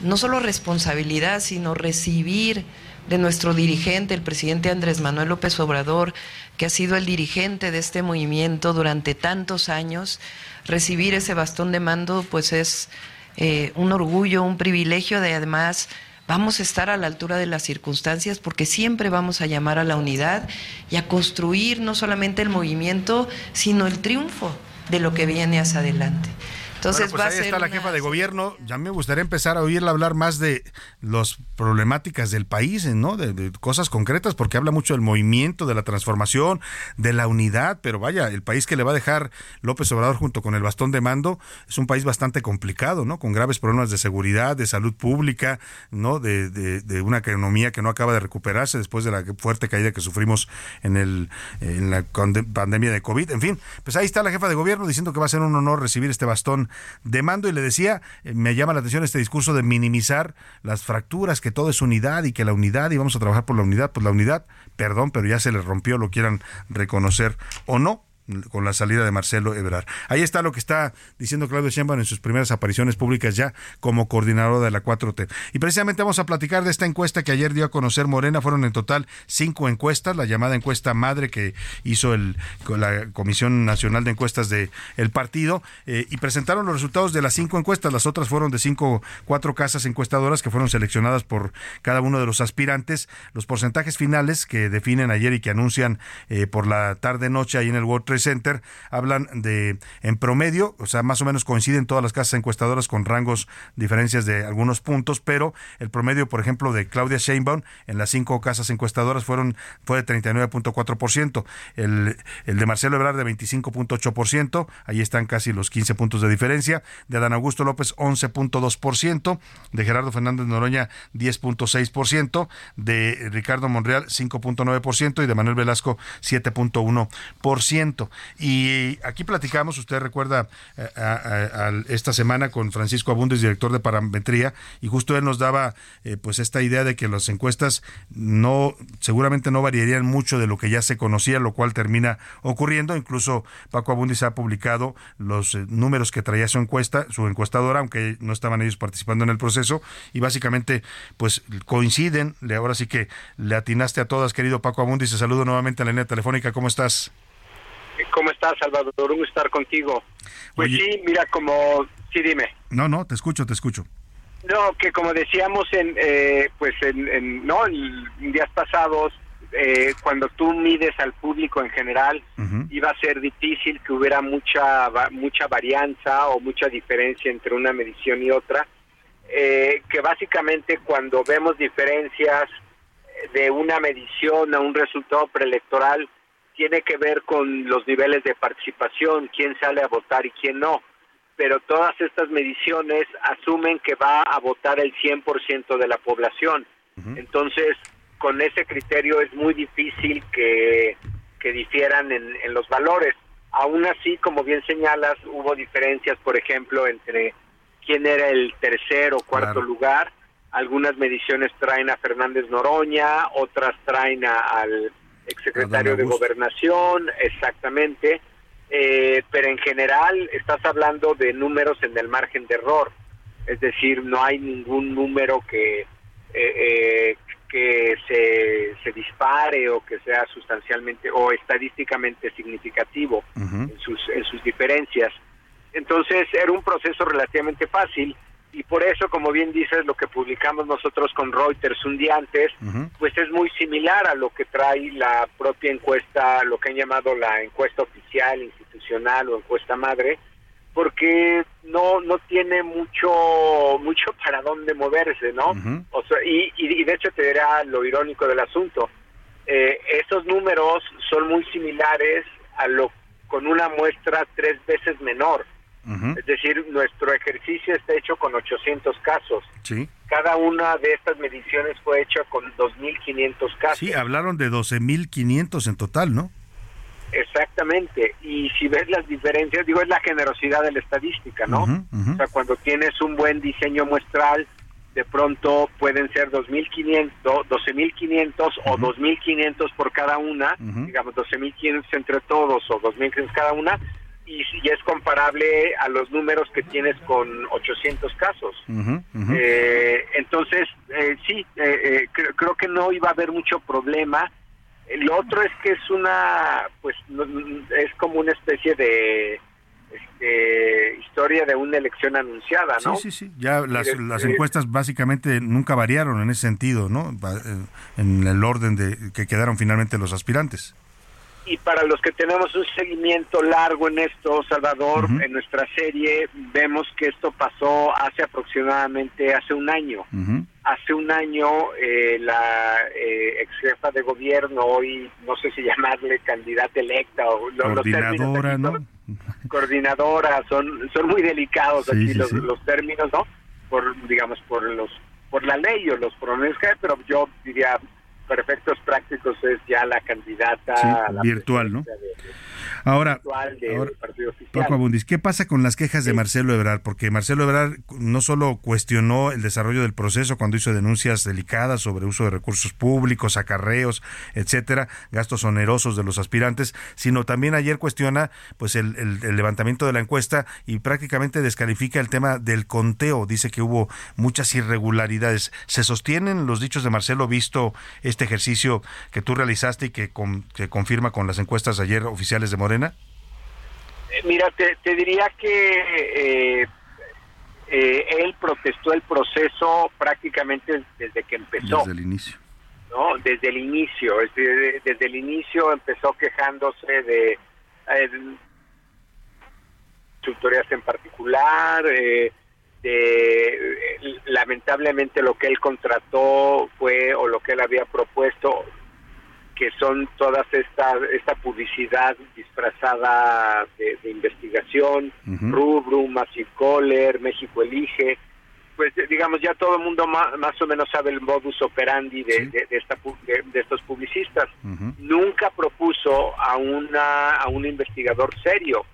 no solo responsabilidad, sino recibir de nuestro dirigente, el presidente Andrés Manuel López Obrador, que ha sido el dirigente de este movimiento durante tantos años, recibir ese bastón de mando, pues es eh, un orgullo, un privilegio de además vamos a estar a la altura de las circunstancias porque siempre vamos a llamar a la unidad y a construir no solamente el movimiento, sino el triunfo de lo que viene hacia adelante. Entonces Bueno, pues va a ahí ser está la una- jefa de gobierno. Ya me gustaría empezar a oírla hablar más de las problemáticas del país, ¿no? De, de cosas concretas, porque habla mucho del movimiento, de la transformación, de la unidad. Pero vaya, el país que le va a dejar López Obrador junto con el bastón de mando es un país bastante complicado, ¿no? Con graves problemas de seguridad, de salud pública, ¿no? De, de- de una economía que no acaba de recuperarse después de la fuerte caída que sufrimos en, el, en la pandemia de COVID. En fin, pues ahí está la jefa de gobierno diciendo que va a ser un honor recibir este bastón de mando y le decía, eh, me llama la atención este discurso de minimizar las fracturas, que todo es unidad y que la unidad y vamos a trabajar por la unidad, pues la unidad, perdón, pero ya se le rompió, lo quieran reconocer o no con la salida de Marcelo Ebrard. Ahí está lo que está diciendo Claudio Sheinbaum en sus primeras apariciones públicas ya como coordinador de la 4T. Y precisamente vamos a platicar de esta encuesta que ayer dio a conocer Morena. Fueron en total cinco encuestas, la llamada encuesta madre que hizo el, la Comisión Nacional de Encuestas de el partido eh, y presentaron los resultados de las cinco encuestas. Las otras fueron de cinco, cuatro casas encuestadoras que fueron seleccionadas por cada uno de los aspirantes. Los porcentajes finales que definen ayer y que anuncian eh, por la tarde-noche ahí en el World Trade Center hablan de, en promedio, o sea, más o menos coinciden todas las casas encuestadoras con rangos, diferencias de algunos puntos, pero el promedio, por ejemplo, de Claudia Sheinbaum en las cinco casas encuestadoras fueron fue de 39.4%, el, el de Marcelo Ebrard de 25.8%, ahí están casi los 15 puntos de diferencia, de Adán Augusto López 11.2%, de Gerardo Fernández Noroña 10.6%, de Ricardo Monreal 5.9% y de Manuel Velasco 7.1%. Y aquí platicamos, usted recuerda eh, a- a- a esta semana con Francisco Abundes, director de parametría, y justo él nos daba eh, pues esta idea de que las encuestas no seguramente no variarían mucho de lo que ya se conocía, lo cual termina ocurriendo. Incluso Paco Abundis ha publicado los eh, números que traía su encuesta, su encuestadora, aunque no estaban ellos participando en el proceso, y básicamente pues coinciden. Ahora sí que le atinaste a todas, querido Paco Abundis. Te saludo nuevamente en la línea telefónica. ¿Cómo estás? ¿Cómo estás, Salvador? Un estar contigo. Pues Oye. sí, mira, como... Sí, dime. No, no, te escucho, te escucho. No, que como decíamos en, eh, pues en, en- no, en días pasados, eh, cuando tú mides al público en general, iba a ser difícil que hubiera mucha, mucha varianza o mucha diferencia entre una medición y otra. Eh, que básicamente cuando vemos diferencias de una medición a un resultado preelectoral, tiene que ver con los niveles de participación, quién sale a votar y quién no. Pero todas estas mediciones asumen que va a votar el 100% de la población. Entonces, con ese criterio es muy difícil que, que difieran en, en los valores. Aún así, como bien señalas, hubo diferencias, por ejemplo, entre quién era el tercer o cuarto Claro. lugar. Algunas mediciones traen a Fernández Noroña, otras traen a- al exsecretario de. Gobernación, exactamente. eh, pero en general estás hablando de números en el margen de error, es decir, no hay ningún número que eh, eh, que se, se dispare o que sea sustancialmente o estadísticamente significativo en sus en sus diferencias. Entonces era un proceso relativamente fácil y por eso, como bien dices, lo que publicamos nosotros con Reuters un día antes, pues es muy similar a lo que trae la propia encuesta, lo que han llamado la encuesta oficial, institucional o encuesta madre, porque no no tiene mucho mucho para dónde moverse, ¿no? O sea, y, y, y de hecho te dirá lo irónico del asunto. Eh, esos números son muy similares a lo con una muestra tres veces menor. Es decir, nuestro ejercicio está hecho con 800 casos. Sí. Cada una de estas mediciones fue hecha con 2.500 casos. Sí, hablaron de 12.500 en total, ¿no? Exactamente. Y si ves las diferencias, digo, es la generosidad de la estadística, ¿no? O sea, cuando tienes un buen diseño muestral, de pronto pueden ser 2.500, 12.500 o 2.500 por cada una, digamos 12.500 entre todos o 2.500 cada una, y, y es comparable a los números que tienes con 800 casos. Eh, entonces, eh, sí, eh, eh, creo, creo que no iba a haber mucho problema. Lo otro es que es una, pues, no- es como una especie de este, historia de una elección anunciada, ¿no? Sí, sí, sí. Ya las, Mire, las encuestas básicamente nunca variaron en ese sentido, ¿no? Eh, En el orden de que quedaron finalmente los aspirantes. Y para los que tenemos un seguimiento largo en esto, Salvador, en nuestra serie vemos que esto pasó hace aproximadamente hace un año. Hace un año eh, la eh, ex jefa de gobierno, hoy no sé si llamarle candidata electa o lo- los términos Coordinadora, aquí ¿no? son- coordinadora, son son muy delicados Sí, aquí sí, los, sí. los términos, ¿no? Por digamos por los por la ley o los que hay, pero yo diría perfectos prácticos es ya la candidata Sí, a la virtual, ¿no? de- Ahora, del. Paco Abundis, ¿qué pasa con las quejas de Marcelo Ebrard? Porque Marcelo Ebrard no solo cuestionó el desarrollo del proceso cuando hizo denuncias delicadas sobre uso de recursos públicos, acarreos, etcétera, gastos onerosos de los aspirantes, sino también ayer cuestiona pues el, el- el levantamiento de la encuesta y prácticamente descalifica el tema del conteo. Dice que hubo muchas irregularidades. ¿Se sostienen los dichos de Marcelo visto este ejercicio que tú realizaste y que, con- que confirma con las encuestas ayer oficiales de Morena? Eh, Mira, te, te diría que eh, eh, él protestó el proceso prácticamente desde que empezó. Desde el inicio. ¿no? Desde el inicio, es de- desde el inicio empezó quejándose de eh, consultorías en particular, eh, de lamentablemente lo que él contrató fue o lo que él había propuesto que son todas esta esta publicidad disfrazada de, de investigación, Rubrum, Massive Caller, México Elige, pues digamos ya todo el mundo ma- más, o menos sabe el modus operandi de, de- de esta de estos publicistas. Nunca propuso a una a un investigador serio.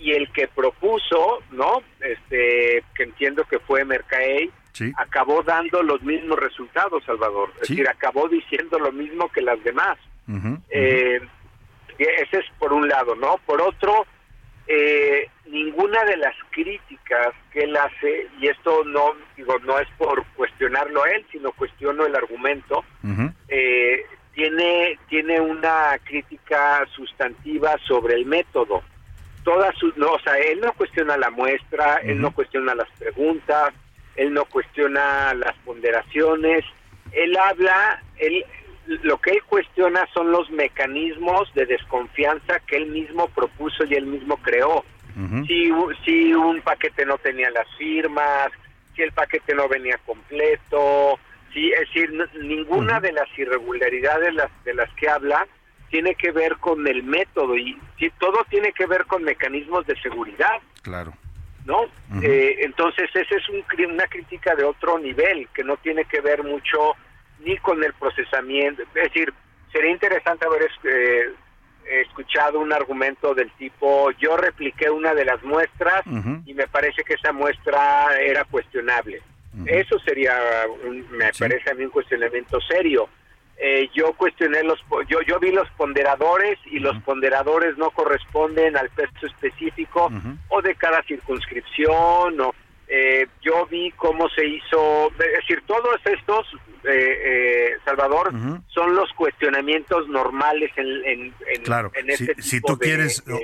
Y el que propuso, ¿no? Este que entiendo que fue Mercaey, Sí. acabó dando los mismos resultados, Salvador. Es Sí. decir, acabó diciendo lo mismo que las demás. Eh, ese es por un lado, ¿no? Por otro, eh, ninguna de las críticas que él hace, y esto no digo no es por cuestionarlo a él, sino cuestiono el argumento, eh, tiene tiene una crítica sustantiva sobre el método. Todas sus, no, o sea, él no cuestiona la muestra, él no cuestiona las preguntas, él no cuestiona las ponderaciones, él habla, él lo que él cuestiona son los mecanismos de desconfianza que él mismo propuso y él mismo creó. Si, u- si un paquete no tenía las firmas, si el paquete no venía completo, si, es decir, ninguna de las irregularidades las, de las que habla tiene que ver con el método y si, todo tiene que ver con mecanismos de seguridad. Claro. ¿No? Eh, entonces, esa es un una crítica de otro nivel, que no tiene que ver mucho ni con el procesamiento. Es decir, sería interesante haber es- eh, escuchado un argumento del tipo, yo repliqué una de las muestras y me parece que esa muestra era cuestionable. Eso sería, un- me parece a mí un cuestionamiento serio. Eh, yo cuestioné los, yo, yo vi los ponderadores y los ponderadores no corresponden al peso específico o de cada circunscripción o eh, yo vi cómo se hizo, es decir, todos estos, eh, eh, Salvador, son los cuestionamientos normales en, en, en- Claro, en este si tipo tú de- quieres de-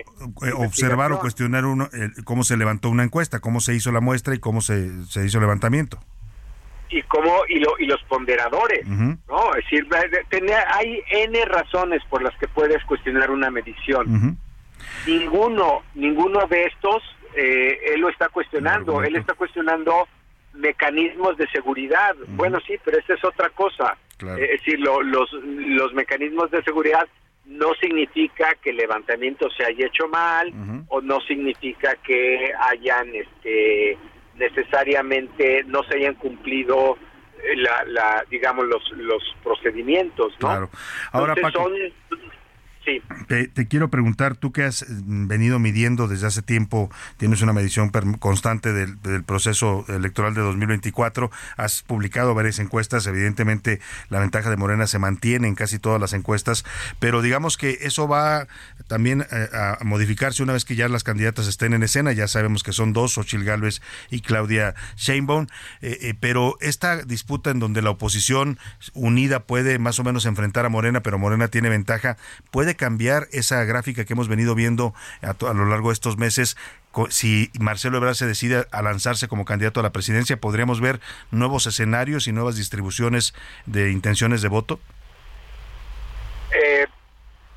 eh, observar o cuestionar uno, eh, cómo se levantó una encuesta, cómo se hizo la muestra y cómo se, se hizo el levantamiento. Y cómo y, lo, y los ponderadores. ¿no? Es decir, de- de- tener- hay n razones por las que puedes cuestionar una medición. Ninguno, ninguno de estos eh, él lo está cuestionando. Él está cuestionando mecanismos de seguridad. Bueno, sí, pero esa es otra cosa. Claro. Eh, es decir, lo- los, los mecanismos de seguridad no significa que el levantamiento se haya hecho mal o no significa que hayan este necesariamente no se hayan cumplido eh, la, la digamos los los procedimientos no Claro. Ahora, Entonces, Paco, son sí. Te, quiero preguntar, tú que has mm, venido midiendo desde hace tiempo, tienes una medición constante del, proceso electoral de 2024, has publicado varias encuestas, evidentemente la ventaja de Morena se mantiene en casi todas las encuestas, pero digamos que eso va también eh, a modificarse una vez que ya las candidatas estén en escena, ya sabemos que son dos, Xochil Gálvez y Claudia Sheinbaum, eh, eh, pero esta disputa en donde la oposición unida puede más o menos enfrentar a Morena, pero Morena tiene ventaja, puede cambiar esa gráfica que hemos venido viendo a, lo largo de estos meses. Si Marcelo Ebrard se decide a lanzarse como candidato a la presidencia, ¿podríamos ver nuevos escenarios y nuevas distribuciones de intenciones de voto? Eh,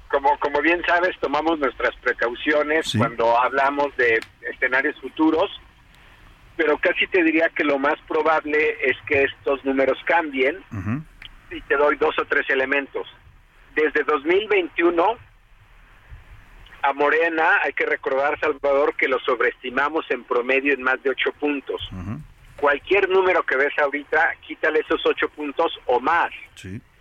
como, como bien sabes, tomamos nuestras precauciones cuando hablamos de escenarios futuros, pero casi te diría que lo más probable es que estos números cambien y te doy dos o tres elementos. Desde 2021 a Morena hay que recordar, Salvador, que lo sobreestimamos en promedio en más de ocho puntos. Cualquier número que ves ahorita, quítale esos ocho puntos o más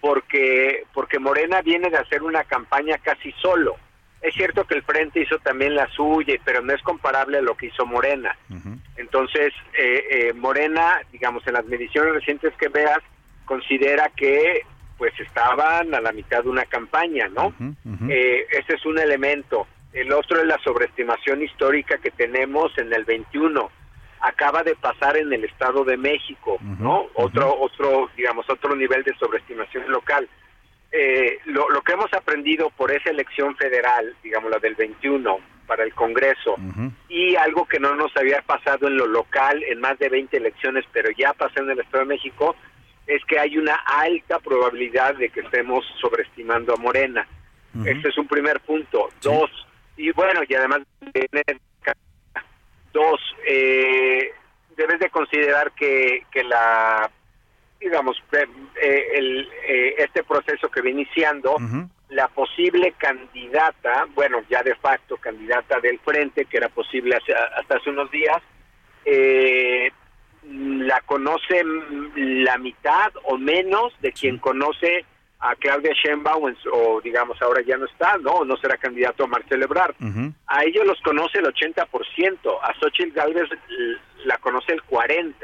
porque porque Morena viene de hacer una campaña casi solo. Es cierto que el Frente hizo también la suya, pero no es comparable a lo que hizo Morena. Entonces, eh, eh, Morena, digamos, en las mediciones recientes que veas, considera que pues estaban a la mitad de una campaña, ¿no? Eh, ese es un elemento. El otro es la sobreestimación histórica que tenemos en el 21. Acaba de pasar en el Estado de México, ¿no? Otro, otro, digamos, otro nivel de sobreestimación local. Eh, lo, lo que hemos aprendido por esa elección federal, digamos la del 21 para el Congreso, y algo que no nos había pasado en lo local en más de 20 elecciones, pero ya pasó en el Estado de México, es que hay una alta probabilidad de que estemos sobreestimando a Morena. Este es un primer punto. Dos, y bueno, y además, dos, eh, debes de considerar que, que la, digamos, eh, el, eh, este proceso que va iniciando, la posible candidata, bueno, ya de facto candidata del frente, que era posible hace- hasta hace unos días, eh, la conoce la mitad o menos de quien conoce a Claudia Sheinbaum, o digamos ahora ya no está, ¿no? No será candidato a Marcelo Ebrard. A ellos los conoce el 80%, a Xochitl Galvez la conoce el 40%.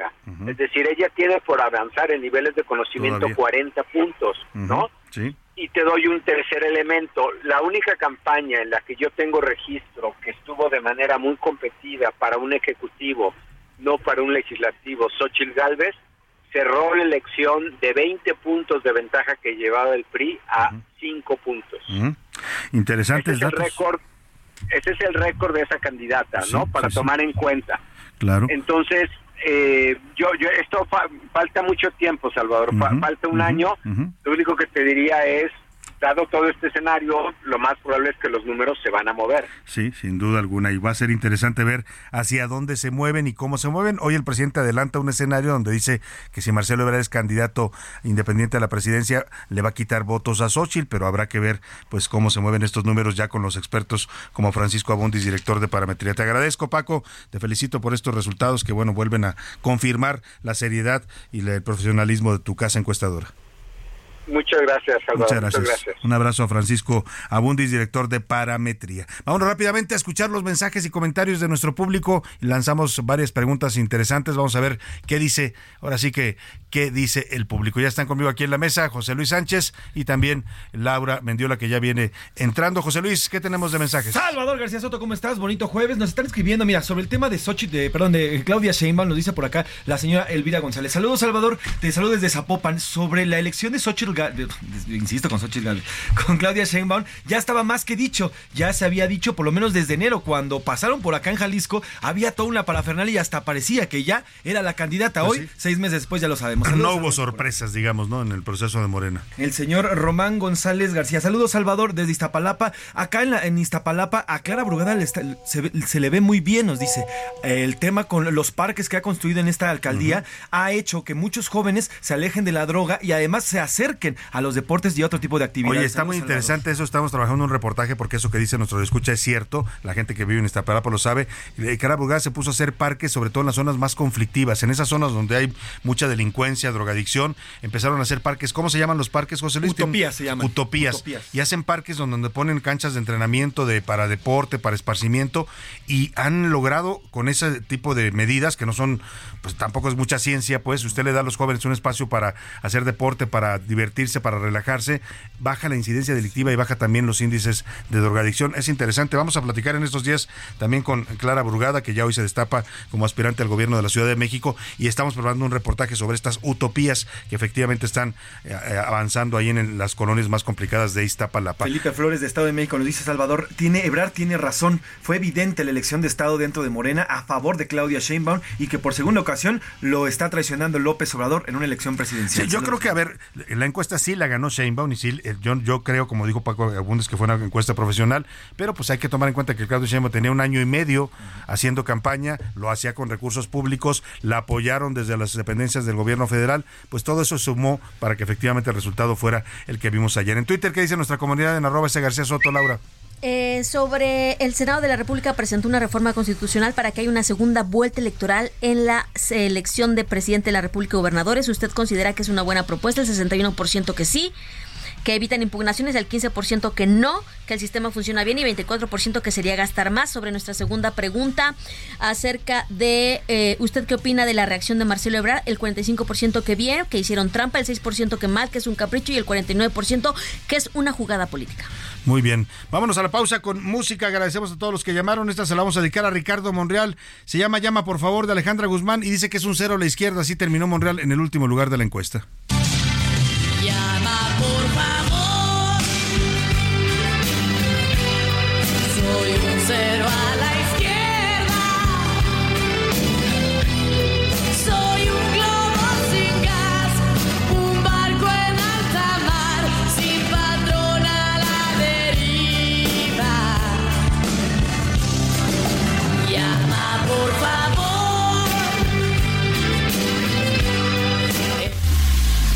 Es decir, ella tiene por avanzar en niveles de conocimiento Todavía. 40 puntos, ¿no? Sí. Y te doy un tercer elemento. La única campaña en la que yo tengo registro que estuvo de manera muy competida para un ejecutivo, no para un legislativo, Xochitl Galvez, cerró la elección de 20 puntos de ventaja que llevaba el PRI a 5 puntos. Ujú. Ese Interesantes es el récord, ese es el récord de esa candidata, Sí, ¿no? Para sí, sí. tomar en cuenta. Claro. Entonces, eh, yo, yo, esto fa- falta mucho tiempo, Salvador, fa- falta un año. Lo único que te diría es, dado todo este escenario, lo más probable es que los números se van a mover. Sí, sin duda alguna. Y va a ser interesante ver hacia dónde se mueven y cómo se mueven. Hoy el presidente adelanta un escenario donde dice que si Marcelo Ebrard es candidato independiente a la presidencia, le va a quitar votos a Xochitl, pero habrá que ver pues cómo se mueven estos números ya con los expertos como Francisco Abundis, director de Parametría. Te agradezco, Paco. Te felicito por estos resultados que, bueno, vuelven a confirmar la seriedad y el profesionalismo de tu casa encuestadora. Muchas gracias, Salvador. Muchas gracias. Un abrazo a Francisco Abundis, director de Parametría. Vamos rápidamente a escuchar los mensajes y comentarios de nuestro público. Lanzamos varias preguntas interesantes. Vamos a ver qué dice, ahora sí que, qué dice el público. Ya están conmigo aquí en la mesa José Luis Sánchez y también Laura Mendiola, que ya viene entrando. José Luis, ¿qué tenemos de mensajes? Salvador García Soto, ¿cómo estás? Bonito jueves. Nos están escribiendo, mira, sobre el tema de Sochi, de, perdón, de Claudia Sheinbaum, nos dice por acá la señora Elvira González. Saludos, Salvador. Te saludo desde Zapopan. Sobre la elección de Xochitl, insisto, con Xochitl con Claudia Sheinbaum, ya estaba más que dicho. Ya se había dicho, por lo menos desde enero, cuando pasaron por acá en Jalisco, había toda una parafernalia y hasta parecía que ya era la candidata. Pues Hoy, sí. seis meses después, ya lo sabemos. No Saludos, hubo sorpresas, digamos, ¿no? En el proceso de Morena. el señor Román González García. Saludos, Salvador, desde Iztapalapa. Acá en, la, en Iztapalapa, a Clara Brugada le está- se, ve- se le ve muy bien, nos dice. El tema con los parques que ha construido en esta alcaldía ha hecho que muchos jóvenes se alejen de la droga y además se acerquen a los deportes y a otro tipo de actividades. Oye, está muy interesante eso. Estamos trabajando un reportaje porque eso que dice nuestro escucha es cierto. La gente que vive en Iztapalapa lo sabe. Eh, Caraburgada se puso a hacer parques, sobre todo en las zonas más conflictivas. En esas zonas donde hay mucha delincuencia, drogadicción, empezaron a hacer parques. ¿Cómo se llaman los parques, José Luis? Utopías se llaman. Utopías. Utopías. Y hacen parques donde, donde ponen canchas de entrenamiento de, para deporte, para esparcimiento. Y han logrado con ese tipo de medidas, que no son, pues tampoco es mucha ciencia, pues usted le da a los jóvenes un espacio para hacer deporte, para divertirse, para relajarse, baja la incidencia delictiva y baja también los índices de drogadicción. Es interesante. Vamos a platicar en estos días también con Clara Brugada, que ya hoy se destapa como aspirante al gobierno de la Ciudad de México, y estamos preparando un reportaje sobre estas utopías que efectivamente están eh, eh, avanzando ahí en, las colonias más complicadas de Iztapalapa. Felipe Flores de Estado de México nos dice Salvador, tiene Ebrard tiene razón, fue evidente la elección de Estado dentro de Morena a favor de Claudia Sheinbaum y que por segunda ocasión lo está traicionando López Obrador en una elección presidencial. Sí, yo creo que, a ver, la encuesta sí la ganó Sheinbaum y sí, eh, yo, yo creo, como dijo Paco Abundes, que fue una encuesta profesional, pero pues hay que tomar en cuenta que Claudio Sheinbaum tenía un año y medio haciendo campaña, lo hacía con recursos públicos, la apoyaron desde las dependencias del gobierno federal, pues todo eso sumó para que efectivamente el resultado fuera el que vimos ayer. En Twitter, ¿qué dice nuestra comunidad en arroba ese García Soto, Laura? Eh, sobre el Senado de la República presentó una reforma constitucional para que haya una segunda vuelta electoral en la elección de presidente de la República y gobernadores. ¿Usted considera que es una buena propuesta? El 61% que sí, que evitan impugnaciones, el 15% que no, que el sistema funciona bien y 24% que sería gastar más. Sobre nuestra segunda pregunta acerca de eh, usted qué opina de la reacción de Marcelo Ebrard, el 45% que bien, que hicieron trampa, el 6% que mal, que es un capricho y el 49% que es una jugada política. Muy bien. Vámonos a la pausa con música. Agradecemos a todos los que llamaron. Esta se la vamos a dedicar a Ricardo Monreal. Se llama Llama, por favor, de Alejandra Guzmán y dice que es un cero la izquierda. Así terminó Monreal en el último lugar de la encuesta.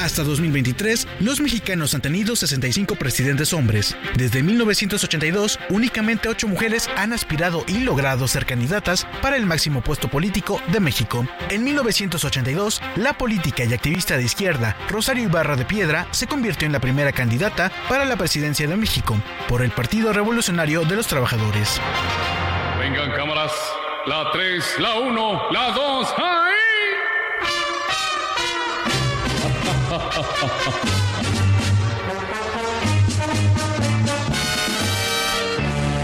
Hasta 2023, los mexicanos han tenido 65 presidentes hombres. Desde 1982, únicamente 8 mujeres han aspirado y logrado ser candidatas para el máximo puesto político de México. En 1982, la política y activista de izquierda Rosario Ibarra de Piedra se convirtió en la primera candidata para la presidencia de México por el Partido Revolucionario de los Trabajadores. Vengan cámaras, la 3, la 1, la 2, ¡ahí!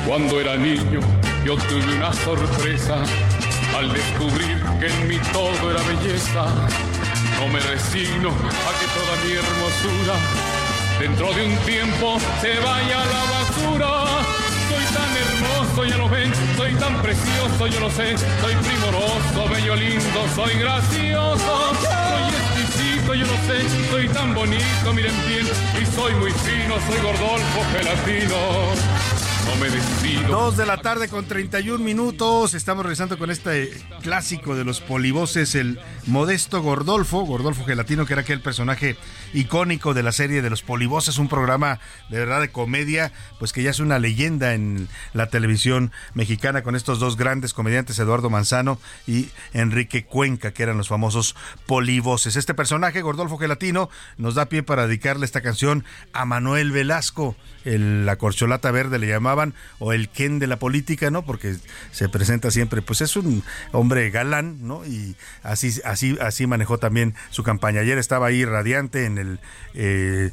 Cuando era niño yo tuve una sorpresa al descubrir que en mí todo era belleza. No me resigno a que toda mi hermosura dentro de un tiempo se vaya a la basura. Soy tan hermoso, ya lo ven, soy tan precioso, yo lo sé, soy primoroso, bello, lindo, soy gracioso, soy yo lo sé, soy tan bonito, miren bien, y soy muy fino, soy gordolfo, gelatino. Dos de la tarde con 31 minutos. Estamos regresando con este clásico de los polivoces, el modesto Gordolfo, Gordolfo Gelatino, que era aquel personaje icónico de la serie de los polivoces, un programa de verdad de comedia, pues que ya es una leyenda en la televisión mexicana con estos dos grandes comediantes, Eduardo Manzano y Enrique Cuenca, que eran los famosos polivoces. Este personaje, Gordolfo Gelatino, nos da pie para dedicarle esta canción a Manuel Velasco, el- la corcholata verde le llamaban, o el Ken de la política, ¿no? Porque se presenta siempre, pues es un hombre galán, ¿no? Y así, así, así manejó también su campaña. Ayer estaba ahí radiante en el eh,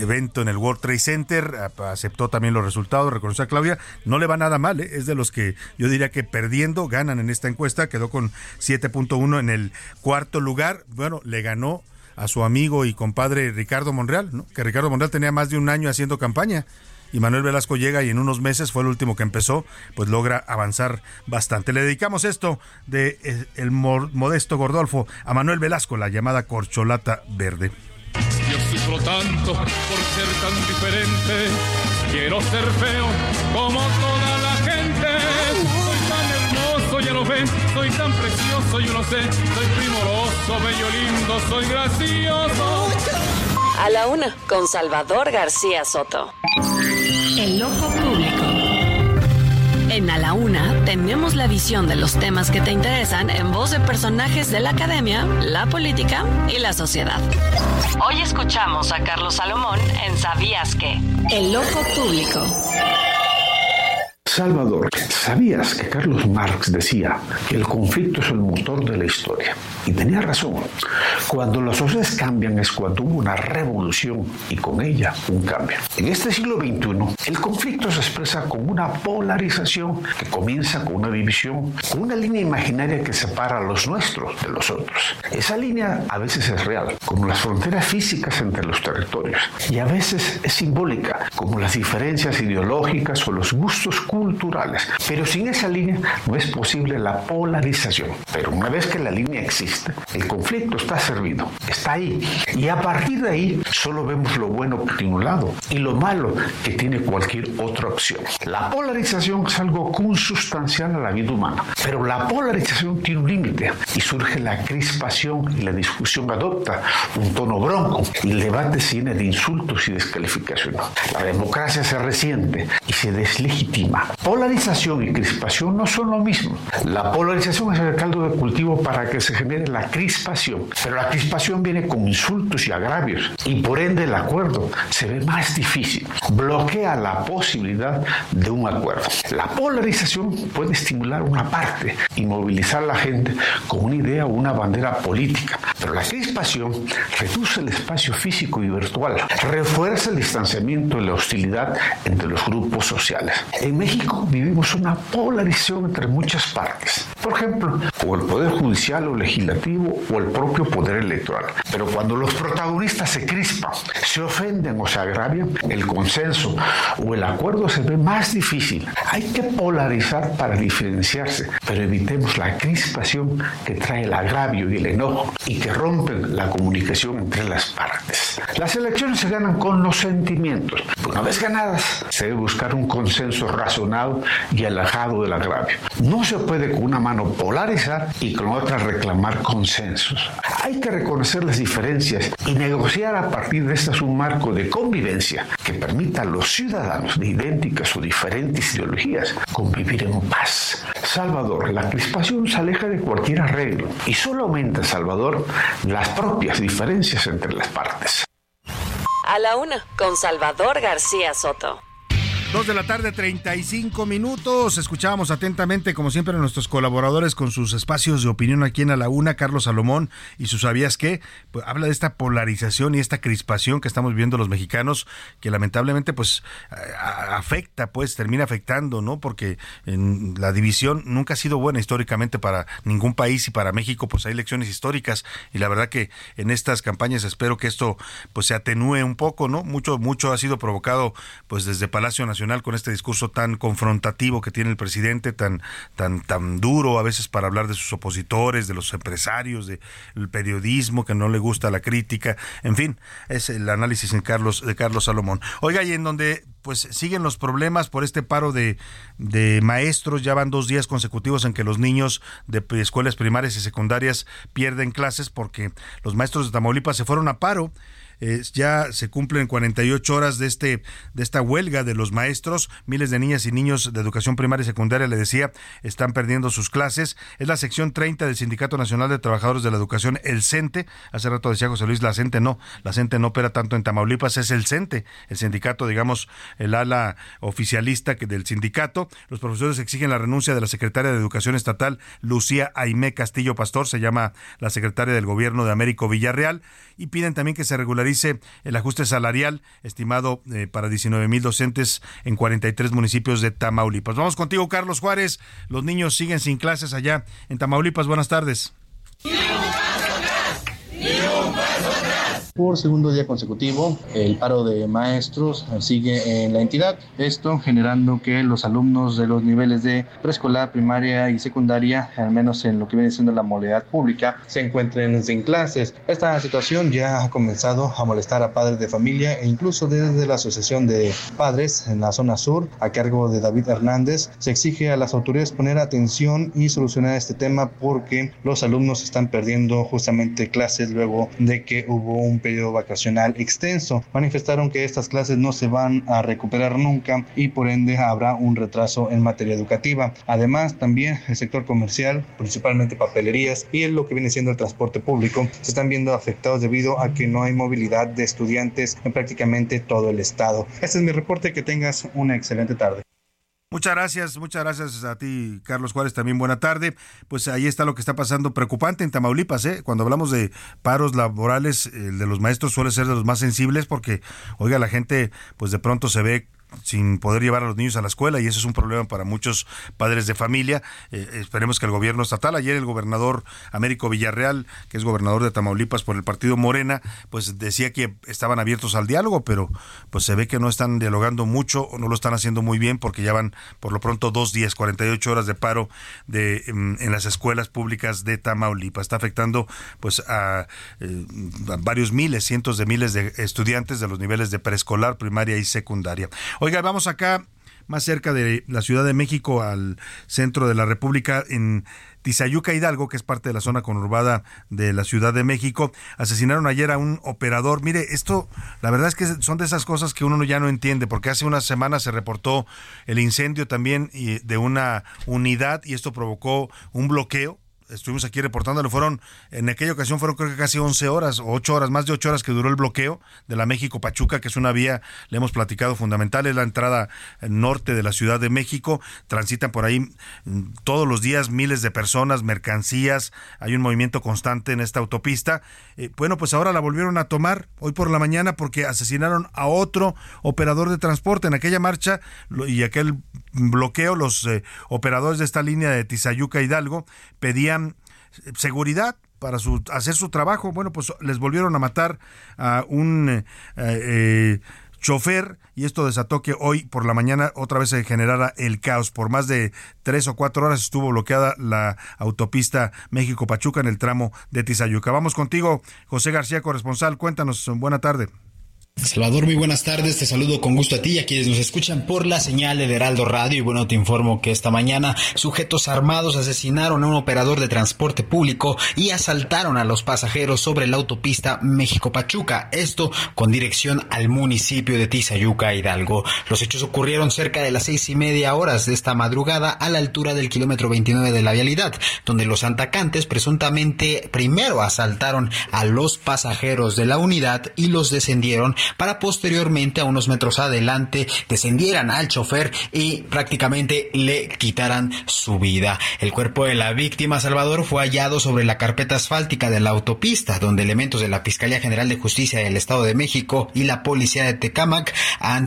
evento en el World Trade Center, aceptó también los resultados, reconoció a Claudia, no le va nada mal, ¿eh? es de los que yo diría que perdiendo ganan en esta encuesta, quedó con 7.1 en el cuarto lugar, bueno, le ganó a su amigo y compadre Ricardo Monreal, que Ricardo Monreal tenía más de un año haciendo campaña y Manuel Velasco llega y en unos meses fue el último que empezó, pues logra avanzar bastante. Le dedicamos esto de eh, el modesto Gordolfo a Manuel Velasco, la llamada corcholata verde. Yo sufro tanto por ser tan diferente. Quiero ser feo como toda lo. Soy tan precioso, yo lo sé. Soy primoroso, bello, lindo, soy gracioso. A la una, con Salvador García Soto. El ojo público. En A la Una tenemos la visión de los temas que te interesan en voz de personajes de la academia, la política y la sociedad. Hoy escuchamos a Carlos Salomón en Sabías que. El ojo público. Salvador, ¿sabías que Carlos Marx decía que el conflicto es el motor de la historia? Y tenía razón. Cuando las sociedades cambian es cuando hubo una revolución y con ella un cambio. En este siglo XXI, el conflicto se expresa con una polarización que comienza con una división, con una línea imaginaria que separa a los nuestros de los otros. Esa línea a veces es real, como las fronteras físicas entre los territorios, y a veces es simbólica, como las diferencias ideológicas o los gustos culturales. Pero sin esa línea no es posible la polarización. Pero una vez que la línea existe, el conflicto está servido, está ahí. Y a partir de ahí solo vemos lo bueno que tiene un lado y lo malo que tiene cualquier otra opción. La polarización es algo consustancial a la vida humana, pero la polarización tiene un límite y surge la crispación y la discusión adopta un tono bronco y el debate se llena de insultos y descalificaciones. La democracia se resiente y se deslegitima. Polarización y crispación no son lo mismo. La polarización es el caldo de cultivo para que se genere la crispación, pero la crispación viene con insultos y agravios y por ende el acuerdo se ve más difícil. Bloquea la posibilidad de un acuerdo. La polarización puede estimular una parte y movilizar a la gente con una idea o una bandera política, pero la crispación reduce el espacio físico y virtual, refuerza el distanciamiento y la hostilidad entre los grupos sociales. En México vivimos una polarización entre muchas partes, por ejemplo, o el poder judicial o legislativo o el propio poder electoral. Pero cuando los protagonistas se crispan, se ofenden o se agravian, el consenso o el acuerdo se ve más difícil. Hay que polarizar para diferenciarse, pero evitemos la crispación que trae el agravio y el enojo y que rompen la comunicación entre las partes. Las elecciones se ganan con los sentimientos. Una vez ganadas, se debe buscar un consenso y alejado del agravio. No se puede con una mano polarizar y con otra reclamar consensos. Hay que reconocer las diferencias y negociar a partir de estas un marco de convivencia que permita a los ciudadanos de idénticas o diferentes ideologías convivir en paz. Salvador, la crispación se aleja de cualquier arreglo y solo aumenta, Salvador, las propias diferencias entre las partes. A la una, con Salvador García Soto. Dos de la tarde, 35 minutos. Escuchábamos atentamente, como siempre, a nuestros colaboradores con sus espacios de opinión aquí en la Una, Carlos Salomón y sus sabías qué. Pues, habla de esta polarización y esta crispación que estamos viendo los mexicanos, que lamentablemente, pues, afecta, pues, termina afectando, ¿no? Porque la división nunca ha sido buena históricamente para ningún país y para México, pues hay lecciones históricas y la verdad que en estas campañas espero que esto, pues, se atenúe un poco, ¿no? Mucho, mucho ha sido provocado, pues, desde Palacio Nacional con este discurso tan confrontativo que tiene el presidente, tan, tan, tan duro a veces para hablar de sus opositores, de los empresarios, del periodismo que no le gusta la crítica, en fin, es el análisis en Carlos, de Carlos Salomón. Oiga, y en donde pues siguen los problemas por este paro de, de maestros, ya van dos días consecutivos en que los niños de escuelas primarias y secundarias pierden clases porque los maestros de Tamaulipas se fueron a paro ya se cumplen 48 horas de este de esta huelga de los maestros. Miles de niñas y niños de educación primaria y secundaria, le decía, están perdiendo sus clases. Es la sección 30 del Sindicato Nacional de Trabajadores de la Educación, el CENTE. Hace rato decía José Luis, la CENTE no, la CENTE no opera tanto en Tamaulipas, es el CENTE, el sindicato, digamos, el ala oficialista que del sindicato. Los profesores exigen la renuncia de la secretaria de Educación Estatal, Lucía Aimé Castillo Pastor, se llama la secretaria del gobierno de Américo Villarreal, y piden también que se regularice el ajuste salarial estimado eh, para 19 mil docentes en 43 municipios de Tamaulipas. Vamos contigo, Carlos Juárez. Los niños siguen sin clases allá en Tamaulipas. Buenas tardes. Por segundo día consecutivo, el paro de maestros sigue en la entidad. Esto generando que los alumnos de los niveles de preescolar, primaria y secundaria, al menos en lo que viene siendo la modalidad pública, se encuentren sin clases. Esta situación ya ha comenzado a molestar a padres de familia e incluso desde la Asociación de Padres en la zona sur, a cargo de David Hernández, se exige a las autoridades poner atención y solucionar este tema porque los alumnos están perdiendo justamente clases luego de que hubo un periodo vacacional extenso. Manifestaron que estas clases no se van a recuperar nunca y por ende habrá un retraso en materia educativa. Además, también el sector comercial, principalmente papelerías y lo que viene siendo el transporte público, se están viendo afectados debido a que no hay movilidad de estudiantes en prácticamente todo el estado. Este es mi reporte, que tengas una excelente tarde. Muchas gracias, muchas gracias a ti, Carlos Juárez, también buena tarde. Pues ahí está lo que está pasando preocupante en Tamaulipas, ¿eh? Cuando hablamos de paros laborales, el de los maestros suele ser de los más sensibles porque, oiga, la gente pues de pronto se ve sin poder llevar a los niños a la escuela y eso es un problema para muchos padres de familia. Eh, esperemos que el gobierno estatal, ayer el gobernador Américo Villarreal, que es gobernador de Tamaulipas por el partido Morena, pues decía que estaban abiertos al diálogo, pero pues se ve que no están dialogando mucho o no lo están haciendo muy bien porque ya van por lo pronto dos días, 48 horas de paro de, en, en las escuelas públicas de Tamaulipas. Está afectando pues eh, a varios miles, cientos de miles de estudiantes de los niveles de preescolar, primaria y secundaria. Oiga, vamos acá más cerca de la Ciudad de México, al centro de la República, en Tizayuca Hidalgo, que es parte de la zona conurbada de la Ciudad de México. Asesinaron ayer a un operador. Mire, esto, la verdad es que son de esas cosas que uno ya no entiende, porque hace unas semanas se reportó el incendio también de una unidad y esto provocó un bloqueo estuvimos aquí reportándolo, fueron, en aquella ocasión fueron creo que casi 11 horas o 8 horas, más de 8 horas que duró el bloqueo de la México-Pachuca, que es una vía, le hemos platicado, fundamental, es la entrada norte de la Ciudad de México, transitan por ahí mm, todos los días miles de personas, mercancías, hay un movimiento constante en esta autopista. Eh, bueno, pues ahora la volvieron a tomar hoy por la mañana porque asesinaron a otro operador de transporte en aquella marcha y aquel bloqueo, los eh, operadores de esta línea de Tizayuca Hidalgo pedían seguridad para su, hacer su trabajo. Bueno, pues les volvieron a matar a un eh, eh, chofer y esto desató que hoy por la mañana otra vez se generara el caos. Por más de tres o cuatro horas estuvo bloqueada la autopista México-Pachuca en el tramo de Tizayuca. Vamos contigo, José García, corresponsal. Cuéntanos, buena tarde. Salvador, muy buenas tardes. Te saludo con gusto a ti y a quienes nos escuchan por la señal de Heraldo Radio. Y bueno, te informo que esta mañana sujetos armados asesinaron a un operador de transporte público y asaltaron a los pasajeros sobre la autopista México-Pachuca. Esto con dirección al municipio de Tizayuca, Hidalgo. Los hechos ocurrieron cerca de las seis y media horas de esta madrugada a la altura del kilómetro 29 de la vialidad, donde los atacantes presuntamente primero asaltaron a los pasajeros de la unidad y los descendieron para posteriormente a unos metros adelante descendieran al chofer y prácticamente le quitaran su vida. El cuerpo de la víctima, Salvador, fue hallado sobre la carpeta asfáltica de la autopista, donde elementos de la Fiscalía General de Justicia del Estado de México y la Policía de Tecámac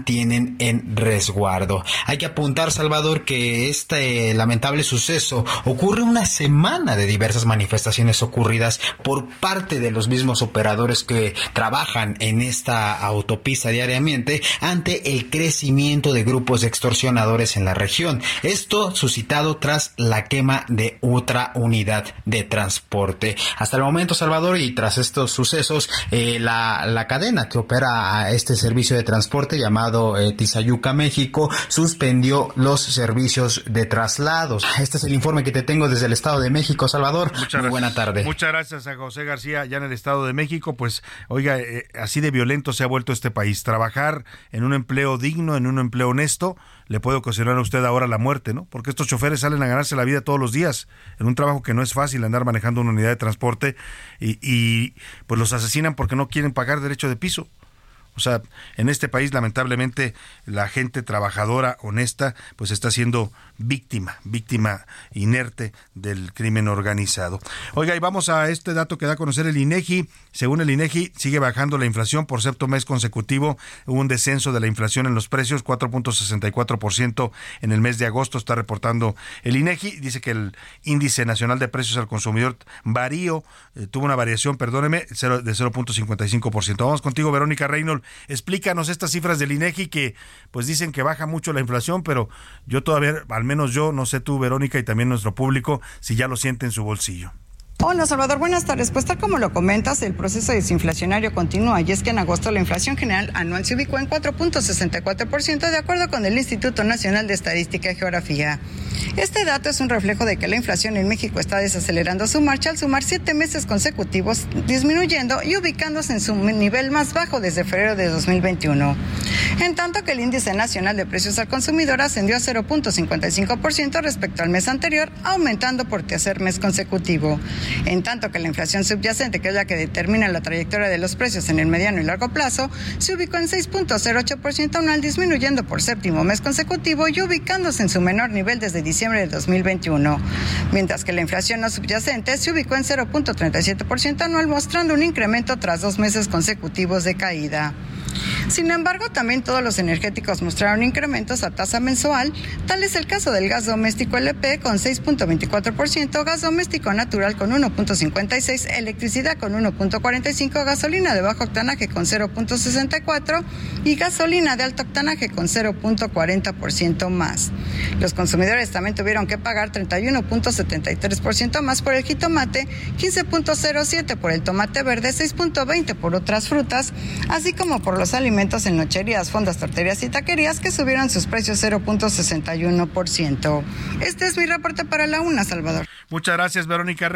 tienen en resguardo. Hay que apuntar, Salvador, que este lamentable suceso ocurre una semana de diversas manifestaciones ocurridas por parte de los mismos operadores que trabajan en esta autopista diariamente ante el crecimiento de grupos extorsionadores en la región. Esto suscitado tras la quema de otra unidad de transporte. Hasta el momento, Salvador, y tras estos sucesos, eh, la, la, cadena que opera a este servicio de transporte llamado eh, Tizayuca México suspendió los servicios de traslados. Este es el informe que te tengo desde el Estado de México, Salvador. Muchas Muy buena tarde. Muchas gracias a José García, ya en el Estado de México. Pues, oiga, eh, así de violento se ha vuelto este país. Trabajar en un empleo digno, en un empleo honesto, le puede ocasionar a usted ahora la muerte, ¿no? Porque estos choferes salen a ganarse la vida todos los días en un trabajo que no es fácil andar manejando una unidad de transporte y, pues los asesinan porque no quieren pagar derecho de piso. O sea, en este país lamentablemente la gente trabajadora, honesta, pues está siendo víctima, víctima inerte del crimen organizado. Oiga, y vamos a este dato que da a conocer el INEGI. Según el INEGI, sigue bajando la inflación por sexto mes consecutivo. Hubo un descenso de la inflación en los precios, 4.64% en el mes de agosto, está reportando el INEGI. Dice que el índice nacional de precios al consumidor varío, eh, tuvo una variación, perdóneme, de 0.55%. Vamos contigo, Verónica Reynolds. Explícanos estas cifras del INEGI que pues dicen que baja mucho la inflación, pero yo todavía, al menos yo, no sé tú, Verónica, y también nuestro público, si ya lo siente en su bolsillo. Hola Salvador, buenas tardes. Pues tal como lo comentas, el proceso desinflacionario continúa y es que en agosto la inflación general anual se ubicó en 4.64% de acuerdo con el Instituto Nacional de Estadística y Geografía. Este dato es un reflejo de que la inflación en México está desacelerando su marcha al sumar siete meses consecutivos disminuyendo y ubicándose en su nivel más bajo desde febrero de 2021. En tanto que el índice nacional de precios al consumidor ascendió a 0.55% respecto al mes anterior, aumentando por tercer mes consecutivo. En tanto que la inflación subyacente, que es la que determina la trayectoria de los precios en el mediano y largo plazo, se ubicó en 6.08% anual, disminuyendo por séptimo mes consecutivo y ubicándose en su menor nivel desde diciembre de 2021. Mientras que la inflación no subyacente se ubicó en 0.37% anual, mostrando un incremento tras dos meses consecutivos de caída. Sin embargo, también todos los energéticos mostraron incrementos a tasa mensual. Tal es el caso del gas doméstico LP con 6.24%, gas doméstico natural con 1.56%, electricidad con 1.45%, gasolina de bajo octanaje con 0.64% y gasolina de alto octanaje con 0.40% más. Los consumidores también tuvieron que pagar 31.73% más por el jitomate, 15.07% por el tomate verde, 6.20% por otras frutas, así como por los alimentos en nocherías, fondas, torterías y taquerías que subieron sus precios 0.61%. Este es mi reporte para la UNA, Salvador. Muchas gracias, Verónica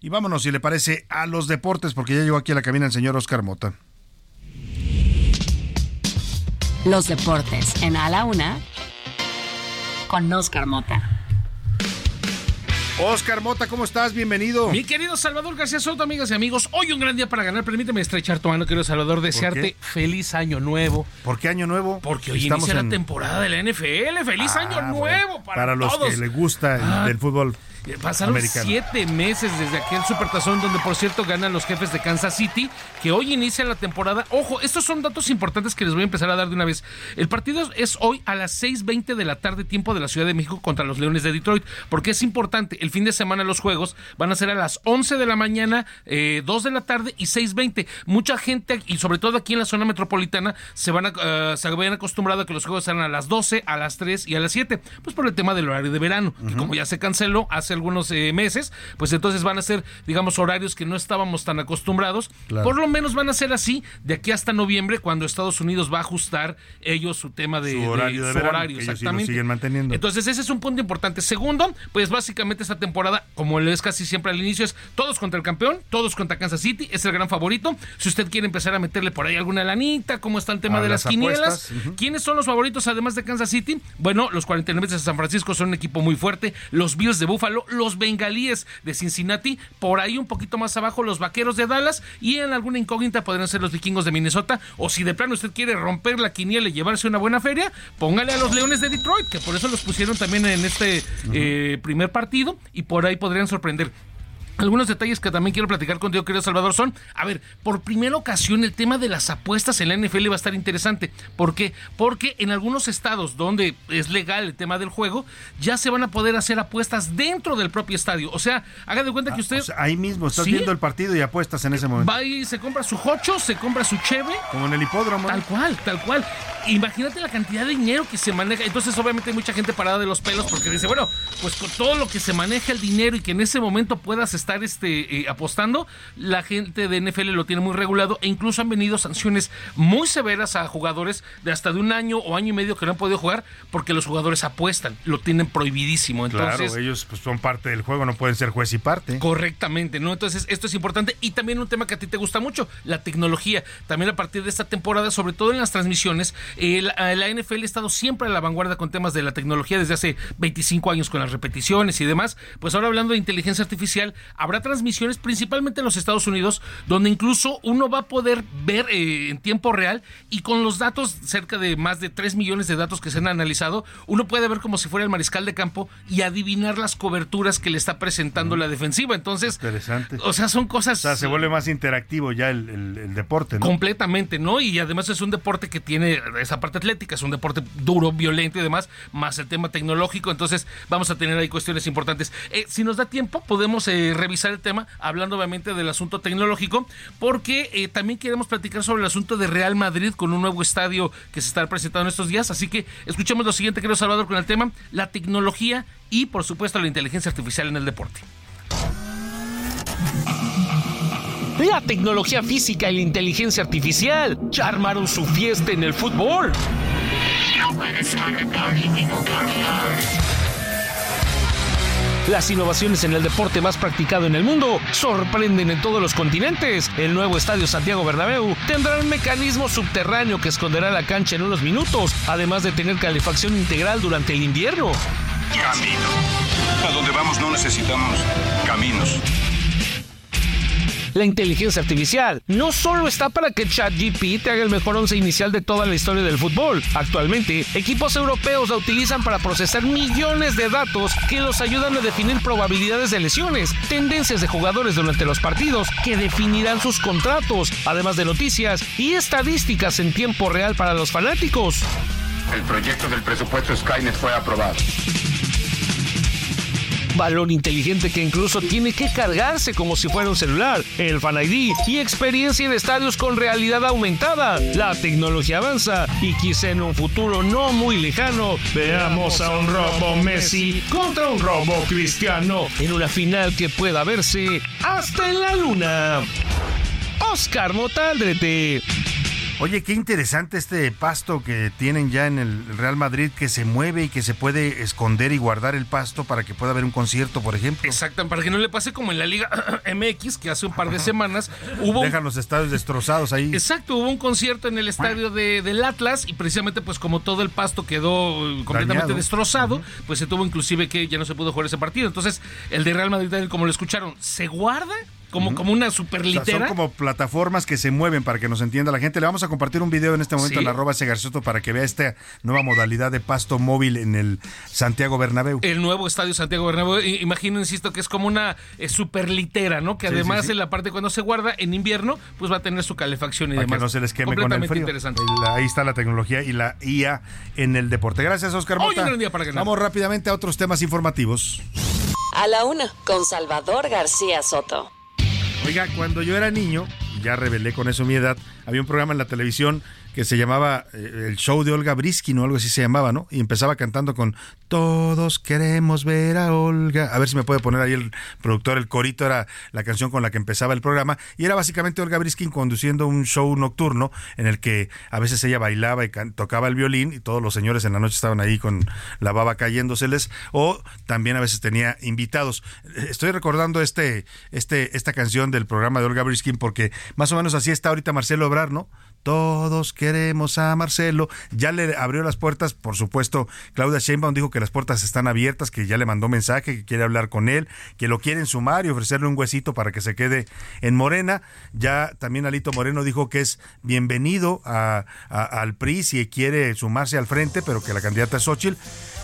Y vámonos, si le parece, a los deportes, porque ya llegó aquí a la cabina el señor Oscar Mota. Los deportes en A la Una con Oscar Mota. Oscar Mota, ¿cómo estás? Bienvenido. Mi querido Salvador García Soto, amigas y amigos, hoy un gran día para ganar. Permíteme estrechar tu mano, querido Salvador, desearte feliz año nuevo. ¿Por qué año nuevo? Porque hoy Estamos inicia en- la temporada de la NFL. ¡Feliz Ah, año bueno. nuevo para, Para los todos! que les gusta el, Ah, del fútbol Pasaron americano. siete meses desde aquel supertazón donde, por cierto, ganan los jefes de Kansas City, que hoy inicia la temporada. Ojo, estos son datos importantes que les voy a empezar a dar de una vez. El partido es hoy a las 6.20 de la tarde, tiempo de la Ciudad de México, contra los Leones de Detroit, porque es importante. El fin de semana los juegos van a ser a las 11 de la mañana, eh, 2 de la tarde y 6.20. Mucha gente, y sobre todo aquí en la zona metropolitana, se van a, eh, se habían acostumbrado a que los juegos eran a las 12, a las 3 y a las 7, pues por el tema del horario de verano, que como ya se canceló hace algunos eh, meses, pues entonces van a ser, digamos, horarios que no estábamos tan acostumbrados. Claro. Por lo menos van a ser así de aquí hasta noviembre, cuando Estados Unidos va a ajustar ellos su tema de Su horario de su verano, horario, sí lo exactamente. siguen manteniendo. Entonces ese es un punto importante. Segundo, pues básicamente esta temporada, como lo es casi siempre al inicio, es todos contra el campeón, todos contra Kansas City, es el gran favorito. Si usted quiere empezar a meterle por ahí alguna lanita, cómo está el tema A de las, las quinielas. ¿quiénes son los favoritos además de Kansas City? Bueno, los 49 de San Francisco son un equipo muy fuerte, los Bills de Buffalo, los Bengalíes de Cincinnati, por ahí un poquito más abajo los Vaqueros de Dallas y en alguna incógnita podrían ser los Vikingos de Minnesota o si de plano usted quiere romper la quiniela y llevarse una buena feria, póngale a los Leones de Detroit, que por eso los pusieron también en este eh, primer partido y por ahí podrían sorprender. Algunos detalles que también quiero platicar contigo, querido Salvador, son, a ver, por primera ocasión el tema de las apuestas en la NFL va a estar interesante. ¿Por qué? Porque en algunos estados donde es legal el tema del juego, ya se van a poder hacer apuestas dentro del propio estadio. O sea, haga de cuenta que usted... O sea, ahí mismo estás Sí. viendo el partido y apuestas en ese momento. Va y se compra su jocho, se compra su cheve. Como en el hipódromo. Tal cual, tal cual. Imagínate la cantidad de dinero que se maneja. Entonces, obviamente, hay mucha gente parada de los pelos porque dice, bueno, pues con todo lo que se maneja el dinero y que en ese momento puedas estar este, eh, apostando, la gente de NFL lo tiene muy regulado e incluso han venido sanciones muy severas a jugadores de hasta de un año o año y medio que no han podido jugar porque los jugadores apuestan, lo tienen prohibidísimo. Entonces, claro, ellos pues, son parte del juego, no pueden ser juez y parte. Correctamente, ¿no? Entonces, esto es importante. Y también un tema que a ti te gusta mucho, la tecnología. También a partir de esta temporada, sobre todo en las transmisiones, eh, la, la NFL ha estado siempre a la vanguardia con temas de la tecnología desde hace 25 años con las repeticiones y demás. Pues ahora hablando de inteligencia artificial, habrá transmisiones principalmente en los Estados Unidos, donde incluso uno va a poder ver eh, en tiempo real y con los datos, cerca de más de 3 millones de datos que se han analizado, uno puede ver como si fuera el mariscal de campo y adivinar las coberturas que le está presentando la defensiva. Entonces, Interesante. o sea, son cosas... O sea, se vuelve más interactivo ya el, el- el deporte, ¿no? Completamente, ¿no? Y además es un deporte que tiene esa parte atlética, es un deporte duro, violento y demás, más el tema tecnológico, entonces vamos a tener ahí cuestiones importantes. Eh, si nos da tiempo, podemos eh, revisar el tema, hablando obviamente del asunto tecnológico, porque eh, también queremos platicar sobre el asunto de Real Madrid con un nuevo estadio que se estará presentando en estos días, así que escuchemos lo siguiente, querido Salvador, con el tema, la tecnología y, por supuesto, la inteligencia artificial en el deporte. La tecnología física y la inteligencia artificial ya armaron su fiesta en el fútbol. Las innovaciones en el deporte más practicado en el mundo sorprenden en todos los continentes. El nuevo estadio Santiago Bernabéu tendrá un mecanismo subterráneo que esconderá la cancha en unos minutos, además de tener calefacción integral durante el invierno. Camino. A donde vamos no necesitamos caminos. La inteligencia artificial no solo está para que ChatGPT haga el mejor once inicial de toda la historia del fútbol. Actualmente, equipos europeos la utilizan para procesar millones de datos que los ayudan a definir probabilidades de lesiones, tendencias de jugadores durante los partidos que definirán sus contratos, además de noticias y estadísticas en tiempo real para los fanáticos. El proyecto del presupuesto Skynet fue aprobado. Balón inteligente que incluso tiene que cargarse como si fuera un celular, el Fan ID y experiencia en estadios con realidad aumentada. La tecnología avanza y quizá en un futuro no muy lejano veamos a un robo Messi contra un robo Cristiano en una final que pueda verse hasta en la luna. Oscar Motaldrete. Oye, qué interesante este pasto que tienen ya en el Real Madrid que se mueve y que se puede esconder y guardar el pasto para que pueda haber un concierto, por ejemplo. Exacto, para que no le pase como en la Liga MX, que hace un par de semanas hubo... Dejan los estadios destrozados ahí. Exacto, hubo un concierto en el estadio de, del Atlas y precisamente pues como todo el pasto quedó eh, completamente Dañado. destrozado, pues se tuvo inclusive que ya no se pudo jugar ese partido. Entonces el de Real Madrid, como lo escucharon, se guarda como, como una O sea, superlitera. son como plataformas que se mueven para que nos entienda la gente. Le vamos a compartir un video en este momento Sí. en arroba ese Garcioto para que vea esta nueva modalidad de pasto móvil en el Santiago Bernabéu. El nuevo estadio Santiago Bernabéu, imagino, insisto, que es como una eh, superlitera, ¿no? Que Sí, además sí, sí. en la parte cuando se guarda en invierno, pues va a tener su calefacción y Para demás. que no se les queme con el frío. interesante. Ahí está la tecnología y la IA en el deporte. Gracias, Oscar Hoy Mota. un gran día para ganar. Vamos rápidamente a otros temas informativos. A la una, con Salvador García Soto. Oiga, cuando yo era niño, ya revelé con eso mi edad, había un programa en la televisión que se llamaba eh, El Show de Olga Briskin o algo así se llamaba, ¿no? Y empezaba cantando con Todos queremos ver a Olga. A ver si me puede poner ahí el productor, el corito era la canción con la que empezaba el programa. Y era básicamente Olga Briskin conduciendo un show nocturno en el que a veces ella bailaba y tocaba el violín y todos los señores en la noche estaban ahí con la baba cayéndoseles. O también a veces tenía invitados. Estoy recordando este, este, esta canción del programa de Olga Briskin porque más o menos así está ahorita Marcelo Obrar, ¿no? Todos queremos a Marcelo. Ya le abrió las puertas, por supuesto. Claudia Sheinbaum dijo que las puertas están abiertas, que ya le mandó mensaje, que quiere hablar con él, que lo quieren sumar y ofrecerle un huesito para que se quede en Morena. Ya también Alito Moreno dijo que es bienvenido a- al PRI si quiere sumarse al frente, pero que la candidata es Xochitl.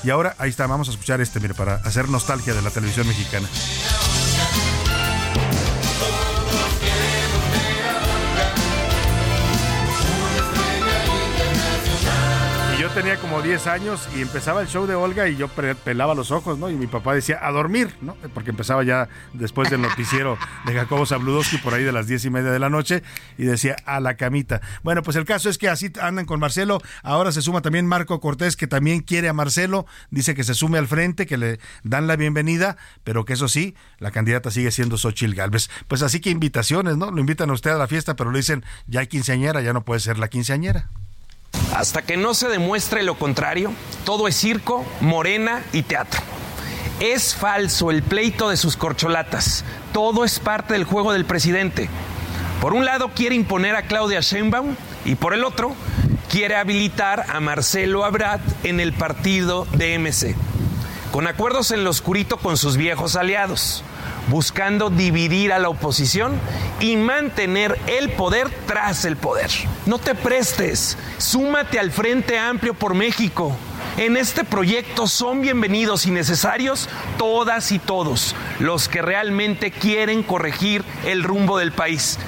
Y ahora ahí está, vamos a escuchar este, mire, para hacer nostalgia de la televisión mexicana. Tenía como 10 años y empezaba el show de Olga y yo pelaba los ojos, ¿no? Y mi papá decía, a dormir, ¿no? Porque empezaba ya después del noticiero de Jacobo Zabludowski por ahí de las 10 y media de la noche y decía, a la camita. Bueno, pues el caso es que así andan con Marcelo. Ahora se suma también Marco Cortés, que también quiere a Marcelo. Dice que se sume al frente, que le dan la bienvenida, pero que eso sí, la candidata sigue siendo Xochil Gálvez. Pues así que invitaciones, ¿no? Lo invitan a usted a la fiesta, pero le dicen, ya hay quinceañera, ya no puede ser la quinceañera. Hasta que no se demuestre lo contrario, todo es circo, morena y teatro. Es falso el pleito de sus corcholatas. Todo es parte del juego del presidente. Por un lado quiere imponer a Claudia Sheinbaum y por el otro quiere habilitar a Marcelo Abrat en el partido de MC. Con acuerdos en lo oscurito con sus viejos aliados, buscando dividir a la oposición y mantener el poder tras el poder. No te prestes, súmate al Frente Amplio por México. En este proyecto son bienvenidos y necesarios todas y todos los que realmente quieren corregir el rumbo del país.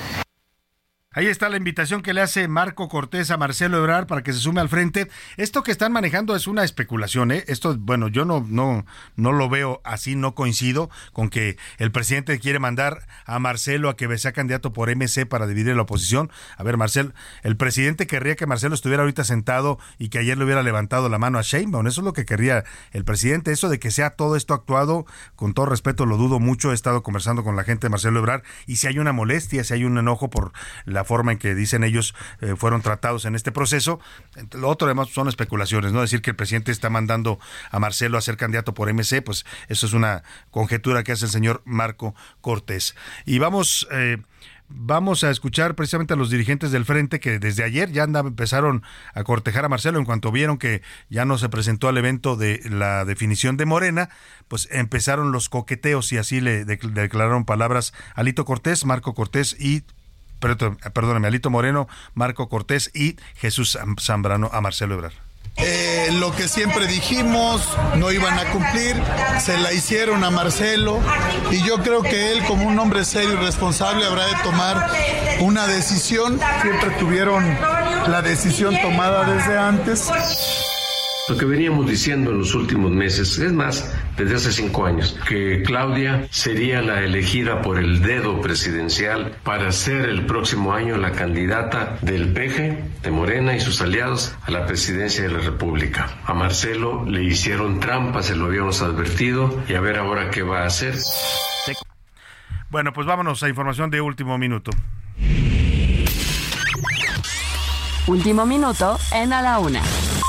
Ahí está la invitación que le hace Marco Cortés a Marcelo Ebrard para que se sume al frente. Esto que están manejando es una especulación, ¿eh? Esto, bueno, yo no, no, no lo veo así, no coincido con que el presidente quiere mandar a Marcelo a que sea candidato por MC para dividir la oposición. A ver, Marcelo, el presidente querría que Marcelo estuviera ahorita sentado y que ayer le hubiera levantado la mano a Sheinbaum. Eso es lo que querría el presidente. Eso de que sea todo esto actuado, con todo respeto, lo dudo mucho. He estado conversando con la gente de Marcelo Ebrard y si hay una molestia, si hay un enojo por la forma en que dicen ellos eh, fueron tratados en este proceso. Lo otro además son especulaciones, ¿no? Decir que el presidente está mandando a Marcelo a ser candidato por MC, pues eso es una conjetura que hace el señor Marco Cortés. Y vamos... Eh, Vamos a escuchar precisamente a los dirigentes del frente que desde ayer ya empezaron a cortejar a Marcelo en cuanto vieron que ya no se presentó al evento de la definición de Morena, pues empezaron los coqueteos y así le dec- declararon palabras a Alito Cortés, Marco Cortés y perdóname, Alito Moreno, Marco Cortés y Jesús Zam- Zambrano a Marcelo Ebrard. Eh, lo que siempre dijimos no iban a cumplir, se la hicieron a Marcelo y yo creo que él como un hombre serio y responsable habrá de tomar una decisión. Siempre tuvieron la decisión tomada desde antes. Lo que veníamos diciendo en los últimos meses, es más, desde hace cinco años, que Claudia sería la elegida por el dedo presidencial para ser el próximo año la candidata del PG, de Morena y sus aliados a la presidencia de la República. A Marcelo le hicieron trampa, se lo habíamos advertido, y a ver ahora qué va a hacer. Bueno, pues vámonos a información de último minuto. Último minuto en A la Una,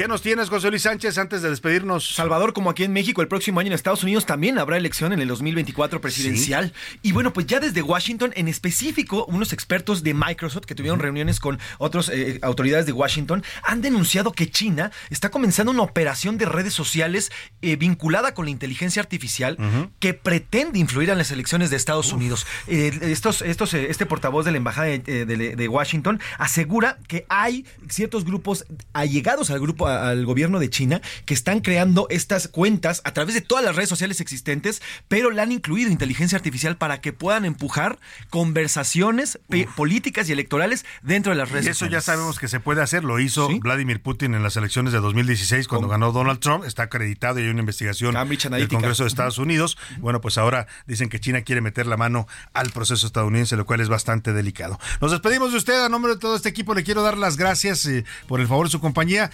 ¿Qué nos tienes, José Luis Sánchez, antes de despedirnos? Salvador, como aquí en México, el próximo año en Estados Unidos también habrá elección en el 2024 presidencial. Y bueno, pues ya desde Washington, en específico, unos expertos de Microsoft que tuvieron reuniones con otras autoridades de Washington han denunciado que China está comenzando una operación de redes sociales eh, vinculada con la inteligencia artificial que pretende influir en las elecciones de Estados Unidos. Eh, estos, estos, eh, este portavoz de la Embajada de, eh, de- de Washington asegura que hay ciertos grupos allegados al grupo al gobierno de China que están creando estas cuentas a través de todas las redes sociales existentes, pero le han incluido inteligencia artificial para que puedan empujar conversaciones políticas y electorales dentro de las redes Y eso sociales. ya sabemos que se puede hacer, lo hizo Vladimir Putin en las elecciones de 2016 cuando ganó Donald Trump, está acreditado y hay una investigación del. Congreso de Estados Unidos. Bueno, pues ahora dicen que China quiere meter la mano al proceso estadounidense, lo cual es bastante delicado. Nos despedimos de usted, a nombre de todo este equipo le quiero dar las gracias eh, por el favor de su compañía,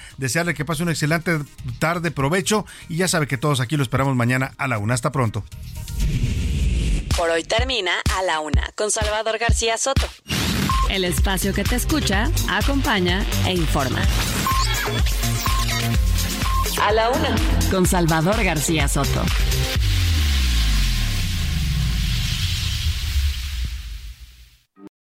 desearle que pase una excelente tarde, provecho y ya sabe que todos aquí lo esperamos mañana a la una. Hasta pronto. Por hoy termina A la Una con Salvador García Soto. El espacio que te escucha, acompaña e informa. A la Una. Con Salvador García Soto.